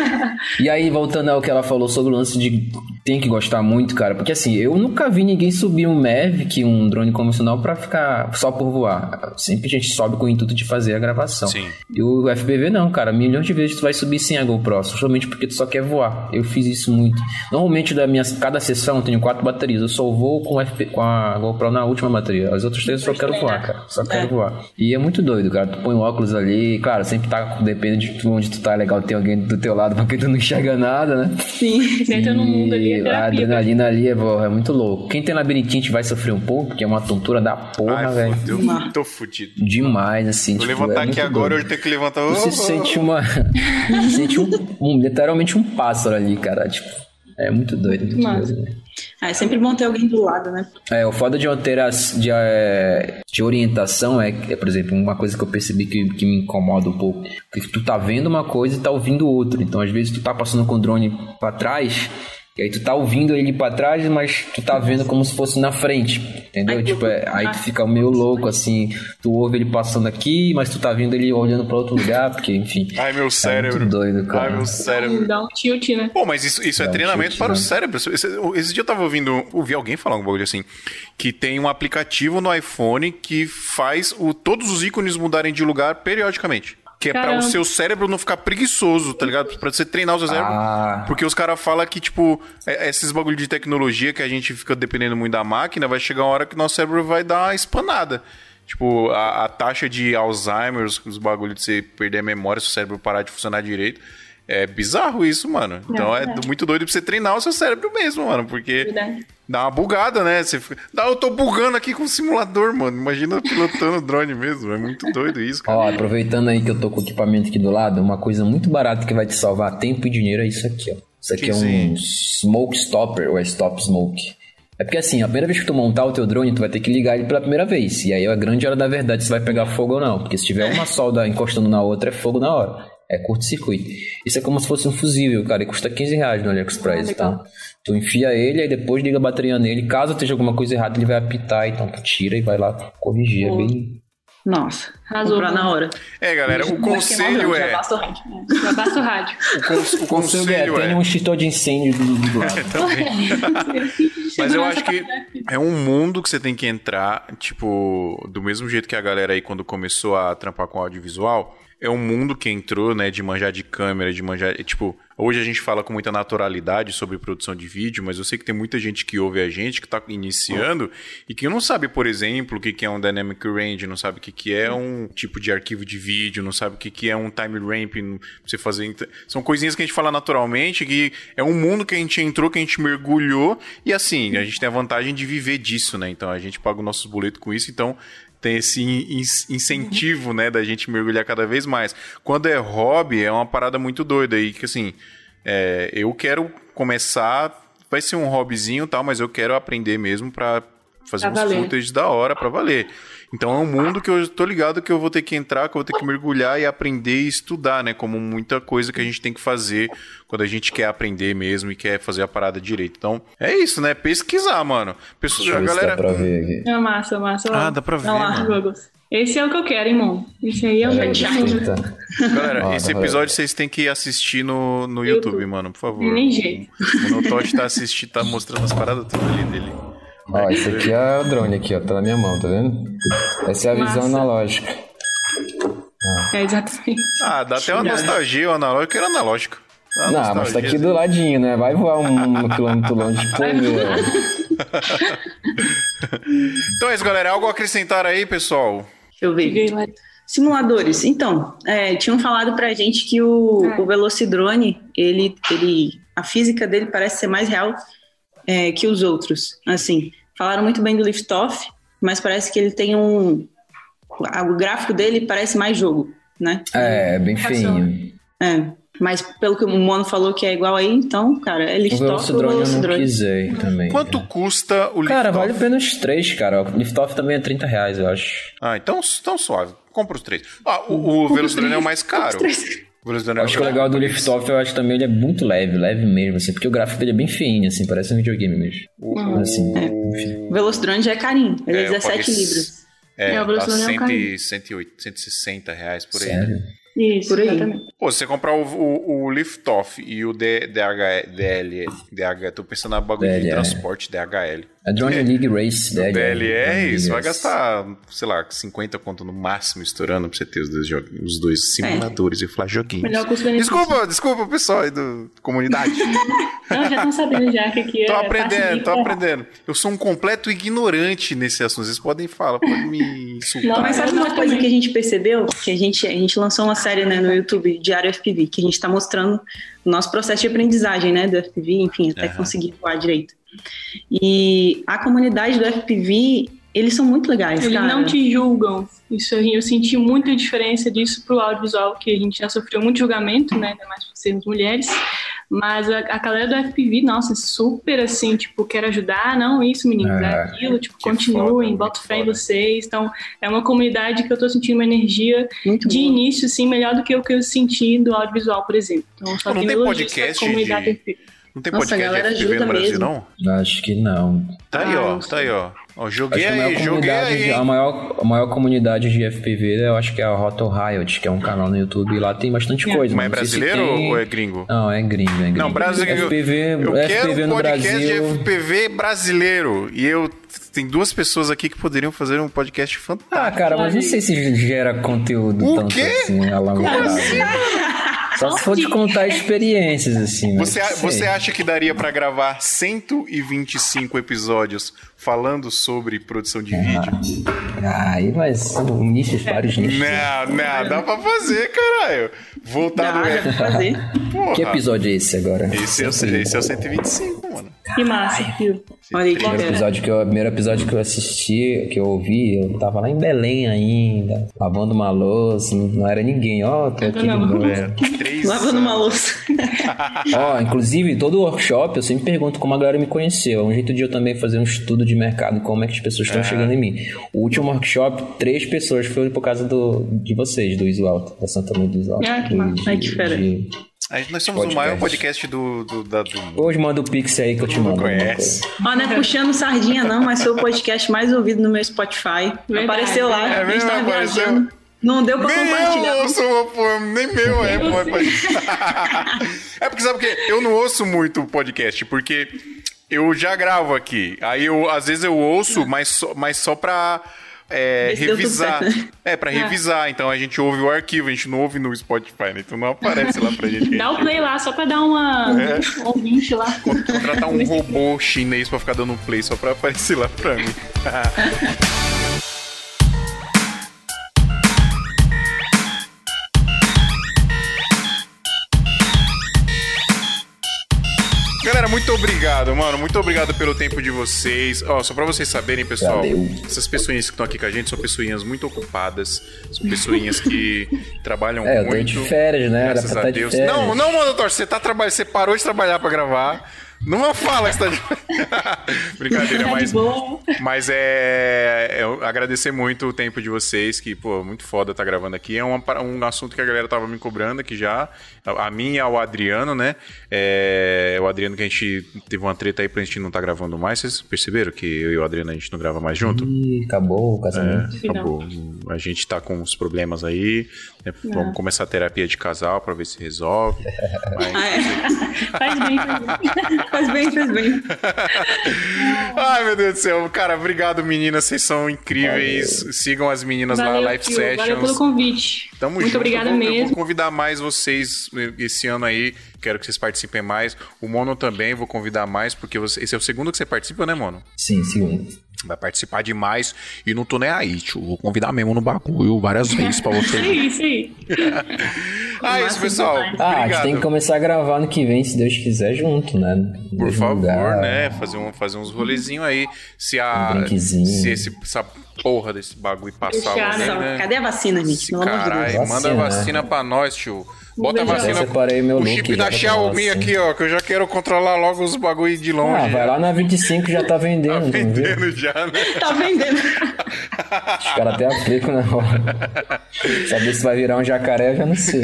[SPEAKER 3] *laughs* e aí, voltando ao que ela falou sobre o lance de tem que gostar muito, cara, porque assim, eu nunca vi ninguém subir um Mavic, um drone convencional, pra ficar só por voar. Sempre a gente sobe com o intuito de fazer a gravação.
[SPEAKER 1] Sim.
[SPEAKER 3] E o FPV não, cara. Milhões de vezes tu vai subir sem a GoPro, somente porque tu só quer voar. Eu fiz isso muito. Normalmente, da minha, cada sessão eu tenho quatro baterias. Eu só vou com, FP, com a GoPro na última bateria. As outras três eu só quero voar, cara. Só quero é. voar. E é muito doido, cara. Tu põe o óculos ali, claro, sempre tá, depende de onde tu tá, é legal ter alguém do teu lado *laughs* porque tu não enxerga nada, né?
[SPEAKER 4] Sim, você *laughs* entra no mundo ali. É
[SPEAKER 3] a adrenalina ali é, é, muito louco. Quem tem labirintite vai sofrer um pouco, porque é uma tontura da porra, velho.
[SPEAKER 1] Tô fudido.
[SPEAKER 3] Demais, assim.
[SPEAKER 1] Vou tipo, levantar é aqui agora, doido. eu tenho que levantar.
[SPEAKER 3] Você sente uma. você *laughs* sente um, um, literalmente um pássaro ali, cara. Tipo, é muito doido. Muito doido né?
[SPEAKER 2] Ah, é sempre bom ter alguém do lado, né?
[SPEAKER 3] É, o foda de eu ter as, de, é, de orientação é, é, por exemplo, uma coisa que eu percebi que, que me incomoda um pouco. Porque tu tá vendo uma coisa e tá ouvindo outra. Então, às vezes, tu tá passando com o drone para trás e aí tu tá ouvindo ele para trás, mas tu tá vendo como se fosse na frente, entendeu? Ai, tipo, é, aí tu fica meio louco, assim, tu ouve ele passando aqui, mas tu tá vendo ele olhando para outro lugar, porque, enfim.
[SPEAKER 1] Ai, meu cérebro.
[SPEAKER 3] É muito doido, cara.
[SPEAKER 1] Ai, meu cérebro.
[SPEAKER 4] Dá um tilt, né?
[SPEAKER 1] Pô, mas isso, isso é treinamento um para né? o cérebro. Esse, esse, dia eu tava ouvindo, ouvi alguém falar um bagulho assim, que tem um aplicativo no iPhone que faz o, todos os ícones mudarem de lugar periodicamente. Que é Caramba. pra o seu cérebro não ficar preguiçoso, tá ligado? Pra você treinar o seu cérebro. Ah. Porque os caras falam que, tipo, é, esses bagulho de tecnologia que a gente fica dependendo muito da máquina, vai chegar uma hora que nosso cérebro vai dar uma espanada. Tipo, a, a taxa de Alzheimer, os bagulhos de você perder a memória, se o cérebro parar de funcionar direito. É bizarro isso, mano. Então é, é muito doido pra você treinar o seu cérebro mesmo, mano. Porque verdade. dá uma bugada, né? Você fica... Dá, eu tô bugando aqui com o simulador, mano. Imagina pilotando drone mesmo. É muito doido isso, cara.
[SPEAKER 3] Ó, aproveitando aí que eu tô com o equipamento aqui do lado, uma coisa muito barata que vai te salvar tempo e dinheiro é isso aqui, ó. Isso aqui que é um smoke stopper, ou é stop smoke. É porque assim, a primeira vez que tu montar o teu drone, tu vai ter que ligar ele pela primeira vez. E aí é a grande hora da verdade se vai pegar fogo ou não. Porque se tiver uma solda encostando na outra, é fogo na hora. É curto-circuito. Isso é como se fosse um fusível, cara, e custa 15 reais no AliExpress, ah, tá? Tu enfia ele, aí depois liga a bateria nele. Caso esteja alguma coisa errada, ele vai apitar, então tu tira e vai lá corrigir. É bem.
[SPEAKER 2] Nossa, arrasou na hora.
[SPEAKER 1] É, galera, *laughs* o conselho é. Já
[SPEAKER 4] basta o rádio. Já basta o rádio.
[SPEAKER 1] O, conselho é.
[SPEAKER 3] Tem um extintor de incêndio do, lado. *laughs* *laughs*
[SPEAKER 1] Mas eu acho que é um mundo que você tem que entrar, tipo, do mesmo jeito que a galera aí quando começou a trampar com audiovisual é um mundo que entrou, né, de manjar de câmera, de manjar, tipo, hoje a gente fala com muita naturalidade sobre produção de vídeo, mas eu sei que tem muita gente que ouve a gente, que está iniciando e que não sabe, por exemplo, o que é um dynamic range, não sabe o que é um tipo de arquivo de vídeo, não sabe o que é um time ramp, você fazer, são coisinhas que a gente fala naturalmente, que é um mundo que a gente entrou, que a gente mergulhou e assim, a gente tem a vantagem de viver disso, né? Então a gente paga o nosso boleto com isso, então tem esse incentivo, né, da gente mergulhar cada vez mais. Quando é hobby, é uma parada muito doida aí, que assim, é, eu quero começar, vai ser um hobbyzinho tal, mas eu quero aprender mesmo para fazer pra uns valer. footage da hora para valer. Então é um mundo que eu tô ligado que eu vou ter que entrar, que eu vou ter que mergulhar e aprender e estudar, né? Como muita coisa que a gente tem que fazer quando a gente quer aprender mesmo e quer fazer a parada direito. Então, é isso, né? Pesquisar, mano. Pessoa, a galera.
[SPEAKER 3] Dá pra ver aqui.
[SPEAKER 4] É massa, massa.
[SPEAKER 1] Ah, dá pra ver. Mano.
[SPEAKER 4] Esse é o que eu quero, irmão. Esse aí é o
[SPEAKER 1] é, meu Galera, esse episódio vocês têm que assistir no, no YouTube, YouTube, mano, por favor.
[SPEAKER 4] Nem jeito.
[SPEAKER 1] O Notoshi tá assistindo, tá mostrando as paradas tudo ali dele.
[SPEAKER 3] Ó, esse aqui é o drone aqui, ó. Tá na minha mão, tá vendo? Essa é a Massa. visão analógica.
[SPEAKER 4] Ah. É, exatamente.
[SPEAKER 1] Ah, dá até uma nostalgia, o analógico era analógico.
[SPEAKER 3] Não, mas tá aqui do ladinho, né? Vai voar um, um *laughs* quilômetro longe de *laughs*
[SPEAKER 1] Então é isso, galera. Algo a acrescentar aí, pessoal?
[SPEAKER 2] Deixa eu ver. Simuladores. Então, é, tinham falado pra gente que o, é. o Velocidrone, ele, ele, a física dele parece ser mais real é, que os outros. Assim, falaram muito bem do Liftoff, mas parece que ele tem um... O gráfico dele parece mais jogo, né?
[SPEAKER 3] É, é bem feinho.
[SPEAKER 2] É. Mas pelo que o Mono falou que é igual aí, então, cara, é Liftoff ou
[SPEAKER 3] Velocidrone? Eu também.
[SPEAKER 1] Quanto custa o Liftoff?
[SPEAKER 3] Cara, vale a pena os três, cara. O Liftoff também é 30 reais, eu acho.
[SPEAKER 1] Ah, então, então suave. Compra os três. Ah, o, o Velocidrone é o mais caro.
[SPEAKER 3] O é acho que o legal do Liftoff, eu acho também ele é muito leve, leve mesmo, assim, porque o gráfico dele é bem feinho, assim, parece um videogame mesmo.
[SPEAKER 2] Uhum. Assim, é. O Velocidrone já é carinho, ele é, é 17 libras.
[SPEAKER 1] É, é, o Velocidrone tá é um 160 reais por aí.
[SPEAKER 3] Sério?
[SPEAKER 2] Isso, por aí. Exatamente.
[SPEAKER 1] Pô, você comprar o, o, o Liftoff e o DHL, DL, DH, tô pensando na bagulho DL, de transporte DHL.
[SPEAKER 3] A Drone é. League Race
[SPEAKER 1] DL. DL é isso, vai gastar, sei lá, 50 conto no máximo estourando pra você ter os dois, os dois simuladores é. e falar joguinhos. Melhor Desculpa, desculpa, pessoal aí do comunidade. *laughs*
[SPEAKER 4] Não, já estão sabendo já que aqui
[SPEAKER 1] é Tô aprendendo, tô aprendendo. Eu sou um completo ignorante nesse assunto. Vocês podem falar, podem me insultar.
[SPEAKER 2] Não, mas sabe uma coisa que a gente percebeu? Que a gente, a gente lançou uma série né, no YouTube, Diário FPV, que a gente está mostrando o nosso processo de aprendizagem, né, do FPV, enfim, até uhum. conseguir voar direito. E a comunidade do FPV, eles são muito legais,
[SPEAKER 4] Eles
[SPEAKER 2] cara.
[SPEAKER 4] não te julgam. Isso eu senti muita diferença disso pro audiovisual, que a gente já sofreu muito julgamento, né, ainda mais por sermos mulheres. Mas a, a galera do FPV, nossa, super assim, tipo, quero ajudar, não isso, meninos, é, é aquilo, tipo, continuem, foda, boto fé em vocês. Então, é uma comunidade que eu tô sentindo uma energia muito de boa. início, assim, melhor do que o que eu senti do audiovisual, por exemplo. Então,
[SPEAKER 1] só não tem podcast comunidade de... Não tem Nossa, podcast de FPV no Brasil, mesmo. não?
[SPEAKER 3] Acho que não.
[SPEAKER 1] Tá aí, ó, tá aí, ó. Ó, joguei aí, joguei aí.
[SPEAKER 3] A maior, a maior comunidade de FPV, eu acho que é a Roto Riot, que é um canal no YouTube, e lá tem bastante é. coisa.
[SPEAKER 1] Mas é brasileiro tem... ou é gringo?
[SPEAKER 3] Não, é gringo, é gringo.
[SPEAKER 1] Não, brasileiro.
[SPEAKER 3] FPV, eu FPV quero um
[SPEAKER 1] no
[SPEAKER 3] podcast
[SPEAKER 1] Brasil... de FPV brasileiro. E eu tem duas pessoas aqui que poderiam fazer um podcast fantástico.
[SPEAKER 3] Ah, cara, mas não sei se gera conteúdo
[SPEAKER 1] o
[SPEAKER 3] tanto
[SPEAKER 1] quê?
[SPEAKER 3] assim,
[SPEAKER 1] Como assim?
[SPEAKER 3] Só se for de contar experiências, assim.
[SPEAKER 1] Né? Você, você acha que daria para gravar 125 episódios falando sobre produção de ah, vídeo?
[SPEAKER 3] Aí, mas são nichos, vários nichos.
[SPEAKER 1] Não, não, dá pra fazer, caralho. Voltar
[SPEAKER 2] no. Dá pra fazer.
[SPEAKER 3] Porra. Que episódio é esse agora?
[SPEAKER 1] Esse é, o, esse é o 125, mano.
[SPEAKER 4] Que massa, viu?
[SPEAKER 3] Olha aí, primeiro episódio que eu, primeiro episódio que eu assisti, que eu ouvi, eu tava lá em Belém ainda, lavando uma louça, não era ninguém, ó, oh, tô aqui não, de novo. É,
[SPEAKER 2] lavando uma louça. *laughs*
[SPEAKER 3] ó, inclusive, todo workshop eu sempre pergunto como a galera me conheceu. É um jeito de eu também fazer um estudo de mercado, como é que as pessoas estão é. chegando em mim. O último workshop, três pessoas foram por causa do, de vocês, do Iso Alto, da Santa Maria do Iso Alto.
[SPEAKER 2] Ah, que massa. Ai, que fera. De,
[SPEAKER 1] nós somos podcast. o maior podcast do, do, da, do mundo.
[SPEAKER 3] Hoje manda o Pix aí que eu te mando.
[SPEAKER 1] Conhece.
[SPEAKER 2] Ó, não é puxando sardinha, não, mas foi o podcast mais ouvido no meu Spotify. Verdade. Apareceu lá, é a gente tava viajando. Não deu pra nem compartilhar.
[SPEAKER 1] Eu ouço, nem meu é, *laughs* é porque sabe o que? Eu não ouço muito podcast, porque eu já gravo aqui. Aí eu, às vezes eu ouço, mas só, mas só pra é, revisar. É, pra é. revisar. Então a gente ouve o arquivo, a gente não ouve no Spotify, né? Então não aparece lá pra gente.
[SPEAKER 4] Dá o play lá, só pra dar uma, é. um ouvinte lá.
[SPEAKER 1] Contratar um robô chinês pra ficar dando play só pra aparecer lá pra mim. *laughs* Galera, muito obrigado, mano. Muito obrigado pelo tempo de vocês. Ó, só pra vocês saberem, pessoal, Valeu. essas pessoinhas que estão aqui com a gente são pessoinhas muito ocupadas. São pessoinhas que *laughs* trabalham
[SPEAKER 3] é,
[SPEAKER 1] muito.
[SPEAKER 3] Eu tô de férias, né?
[SPEAKER 1] Graças a tá Deus. De não, não, mano, doutor, você tá trabalhando, você parou de trabalhar pra gravar. Não fala que você tá de... *laughs* Brincadeira, tá mas, mas é, é, agradecer muito o tempo de vocês, que, pô, muito foda tá gravando aqui. É um, um assunto que a galera tava me cobrando aqui já. A mim e ao Adriano, né? É, o Adriano que a gente teve uma treta aí pra gente não tá gravando mais. Vocês perceberam que eu e o Adriano a gente não grava mais junto?
[SPEAKER 3] Ih, acabou o casamento.
[SPEAKER 1] É, acabou. A gente tá com uns problemas aí. Né? Vamos começar a terapia de casal pra ver se resolve. Mas... *laughs*
[SPEAKER 4] Ah, é. faz bem, faz bem. *laughs*
[SPEAKER 2] faz bem, faz bem. *laughs*
[SPEAKER 1] Ai, meu Deus do céu. Cara, obrigado, meninas. Vocês são incríveis. Valeu. Sigam as meninas Valeu, lá, Live Sessions.
[SPEAKER 4] Valeu pelo convite.
[SPEAKER 1] Tamo
[SPEAKER 4] Muito
[SPEAKER 1] junto.
[SPEAKER 4] obrigada
[SPEAKER 1] eu vou,
[SPEAKER 4] mesmo.
[SPEAKER 1] Eu vou convidar mais vocês esse ano aí. Quero que vocês participem mais. O Mono também, vou convidar mais, porque você, esse é o segundo que você participa, né, Mono?
[SPEAKER 3] Sim, segundo.
[SPEAKER 1] Vai participar demais e não tô nem aí, tio. Vou convidar mesmo no bagulho várias vezes pra você. *laughs*
[SPEAKER 4] sim, sim.
[SPEAKER 1] ah, *laughs* isso, pessoal.
[SPEAKER 3] Ah, a gente tem que começar a gravar no que vem, se Deus quiser, junto, né?
[SPEAKER 1] Por favor, lugar. né? Fazer, um, fazer uns rolezinhos aí. Se a. Um se esse, essa porra desse bagulho passar.
[SPEAKER 2] Deixar, né? Cadê a vacina, gente? Pelo
[SPEAKER 1] amor de Deus. Manda a vacina né? pra nós, tio. Bota a vacina.
[SPEAKER 3] Eu separei meu
[SPEAKER 1] o chip da Xiaomi aqui, ó, que eu já quero controlar logo os bagulho de longe. Ah,
[SPEAKER 3] vai lá na 25 já tá vendendo.
[SPEAKER 1] Tá vendendo já, né? *laughs*
[SPEAKER 2] Tá vendendo.
[SPEAKER 3] Os caras até aplicam na hora. *laughs* Saber se vai virar um jacaré, eu já não sei.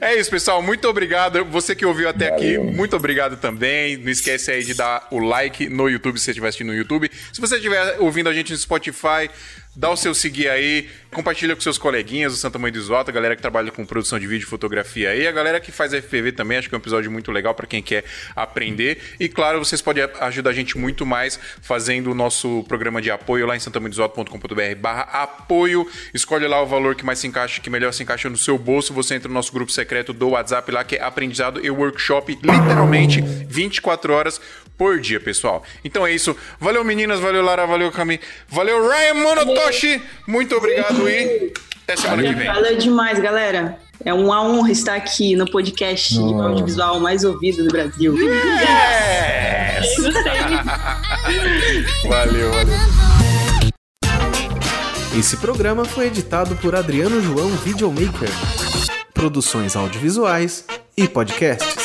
[SPEAKER 1] É isso, pessoal. Muito obrigado. Você que ouviu até Valeu. aqui, muito obrigado também. Não esquece aí de dar o like no YouTube, se você estiver assistindo no YouTube. Se você estiver ouvindo a gente no Spotify, dá o seu seguir aí, compartilha com seus coleguinhas do Santa Mãe do Isota, a galera que trabalha com produção de vídeo e fotografia aí, a galera que faz FPV também, acho que é um episódio muito legal para quem quer aprender. E claro, vocês podem ajudar a gente muito mais fazendo o nosso programa de apoio lá em santamãedosota.com.br barra apoio. Escolhe lá o valor que mais se encaixa, que melhor se encaixa no seu bolso. Você entra no nosso grupo secreto do WhatsApp lá, que é aprendizado e workshop, literalmente 24 horas por dia, pessoal. Então é isso. Valeu, meninas. Valeu, Lara. Valeu, Cami. Valeu, Ryan Monotoshi. Muito obrigado e até semana que vem.
[SPEAKER 2] Valeu demais, galera. É uma honra estar aqui no podcast oh. audiovisual mais ouvido do Brasil.
[SPEAKER 1] Yes! *laughs* valeu, valeu.
[SPEAKER 5] Esse programa foi editado por Adriano João Videomaker. Produções audiovisuais e podcasts.